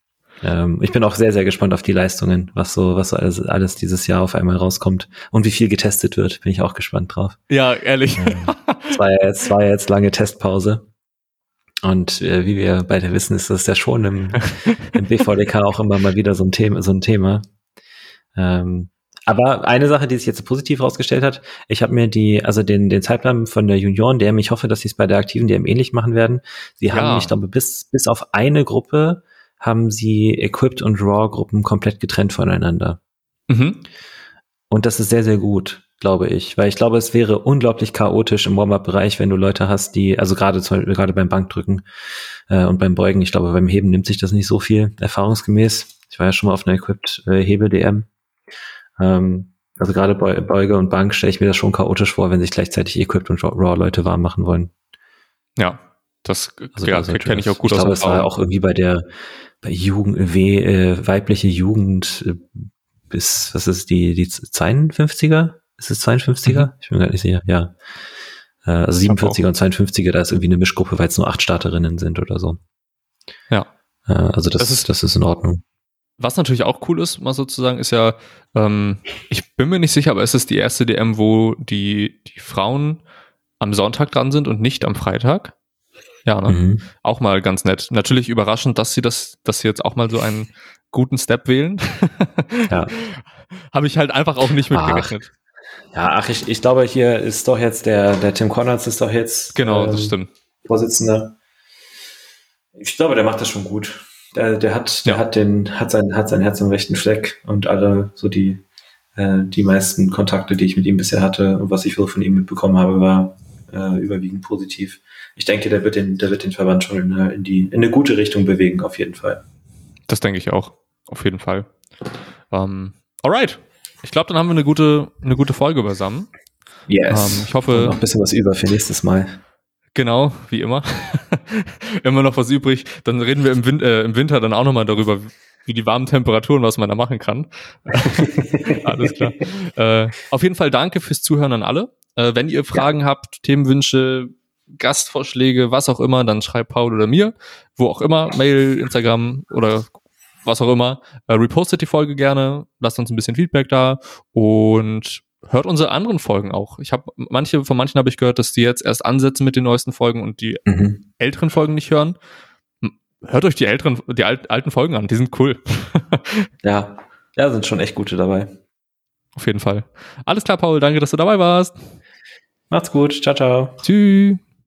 Ähm, ich bin auch sehr, sehr gespannt auf die Leistungen, was so, was so alles, alles dieses Jahr auf einmal rauskommt und wie viel getestet wird. Bin ich auch gespannt drauf. ja, ehrlich. Es war ja jetzt, war ja jetzt lange Testpause. Und äh, wie wir beide wissen, ist das ja schon im, im BVDK auch immer mal wieder so ein Thema. So ein Thema. Ähm, aber eine Sache, die sich jetzt positiv herausgestellt hat, ich habe mir die, also den, den Zeitplan von der Junioren DM, ich hoffe, dass sie es bei der aktiven DM ähnlich machen werden. Sie Ja. haben, ich glaube, bis, bis auf eine Gruppe haben sie Equipped und Raw-Gruppen komplett getrennt voneinander. mhm. Und das ist sehr, sehr gut, glaube ich. Weil ich glaube, es wäre unglaublich chaotisch im Warm-Up-Bereich, wenn du Leute hast, die, also gerade gerade beim Bankdrücken äh, und beim Beugen, ich glaube, beim Heben nimmt sich das nicht so viel, erfahrungsgemäß. Ich war ja schon mal auf einer Equipped äh. Ähm, also gerade Beu Beuge und Bank stelle ich mir das schon chaotisch vor, wenn sich gleichzeitig Equipped und Raw-Leute warm machen wollen. Ja, das Also ja, kenne ich auch gut Ich aus glaube, es war auch irgendwie bei der bei Jugend, w, äh, weibliche Jugend äh, bis, was ist die, die 52er? Ist es 52er? Mhm. Ich bin mir gar nicht sicher, ja. Äh, also 47er und 52er, da ist irgendwie eine Mischgruppe, weil es nur acht Starterinnen sind oder so. Ja. Äh, also das, Das ist- das ist in Ordnung. Was natürlich auch cool ist, mal sozusagen, ist ja, ähm, ich bin mir nicht sicher, aber es ist die erste DM, wo die, die Frauen am Sonntag dran sind und nicht am Freitag. Ja, ne? Mhm. Auch mal ganz nett. Natürlich überraschend, dass sie das, dass sie jetzt auch mal so einen guten Step wählen. Ja. Habe ich halt einfach auch nicht mit Ach. gerechnet. Ja, ach, ich, ich glaube, hier ist doch jetzt der, der Tim Konrads ist doch jetzt Genau, ähm, das stimmt. Vorsitzender. Ich glaube, der macht das schon gut. Der, der hat, der Ja. hat den, hat sein, hat sein Herz am rechten Fleck und alle so die, äh, die meisten Kontakte, die ich mit ihm bisher hatte und was ich so von ihm mitbekommen habe, war äh, überwiegend positiv. Ich denke, der wird den, der wird den Verband schon in, eine- in die, in eine gute Richtung bewegen, auf jeden Fall. Das denke ich auch. Auf jeden Fall. Ähm, alright. Ich glaube, dann haben wir eine gute, eine gute Folge beisammen. Yes. Ähm, ich hoffe- noch ein bisschen was über für nächstes Mal. Genau, wie immer. immer noch was übrig. Dann reden wir im, Win äh, im Winter dann auch nochmal darüber, wie die warmen Temperaturen, was man da machen kann. Alles klar. Äh, auf jeden Fall danke fürs Zuhören an alle. Äh, wenn ihr Fragen habt, Themenwünsche, Gastvorschläge, was auch immer, dann schreibt Paul oder mir, wo auch immer, Mail, Instagram oder was auch immer. Äh, repostet die Folge gerne, lasst uns ein bisschen Feedback da und hört unsere anderen Folgen auch. Ich habe manche von manchen habe ich gehört, dass die jetzt erst ansetzen mit den neuesten Folgen und die Mhm. älteren Folgen nicht hören. Hört euch die älteren, die alt, alten Folgen an, die sind cool. Ja. Ja, sind schon echt gute dabei. Auf jeden Fall. Alles klar, Paul, danke, dass du dabei warst. Macht's gut. Ciao, ciao. Tschüss.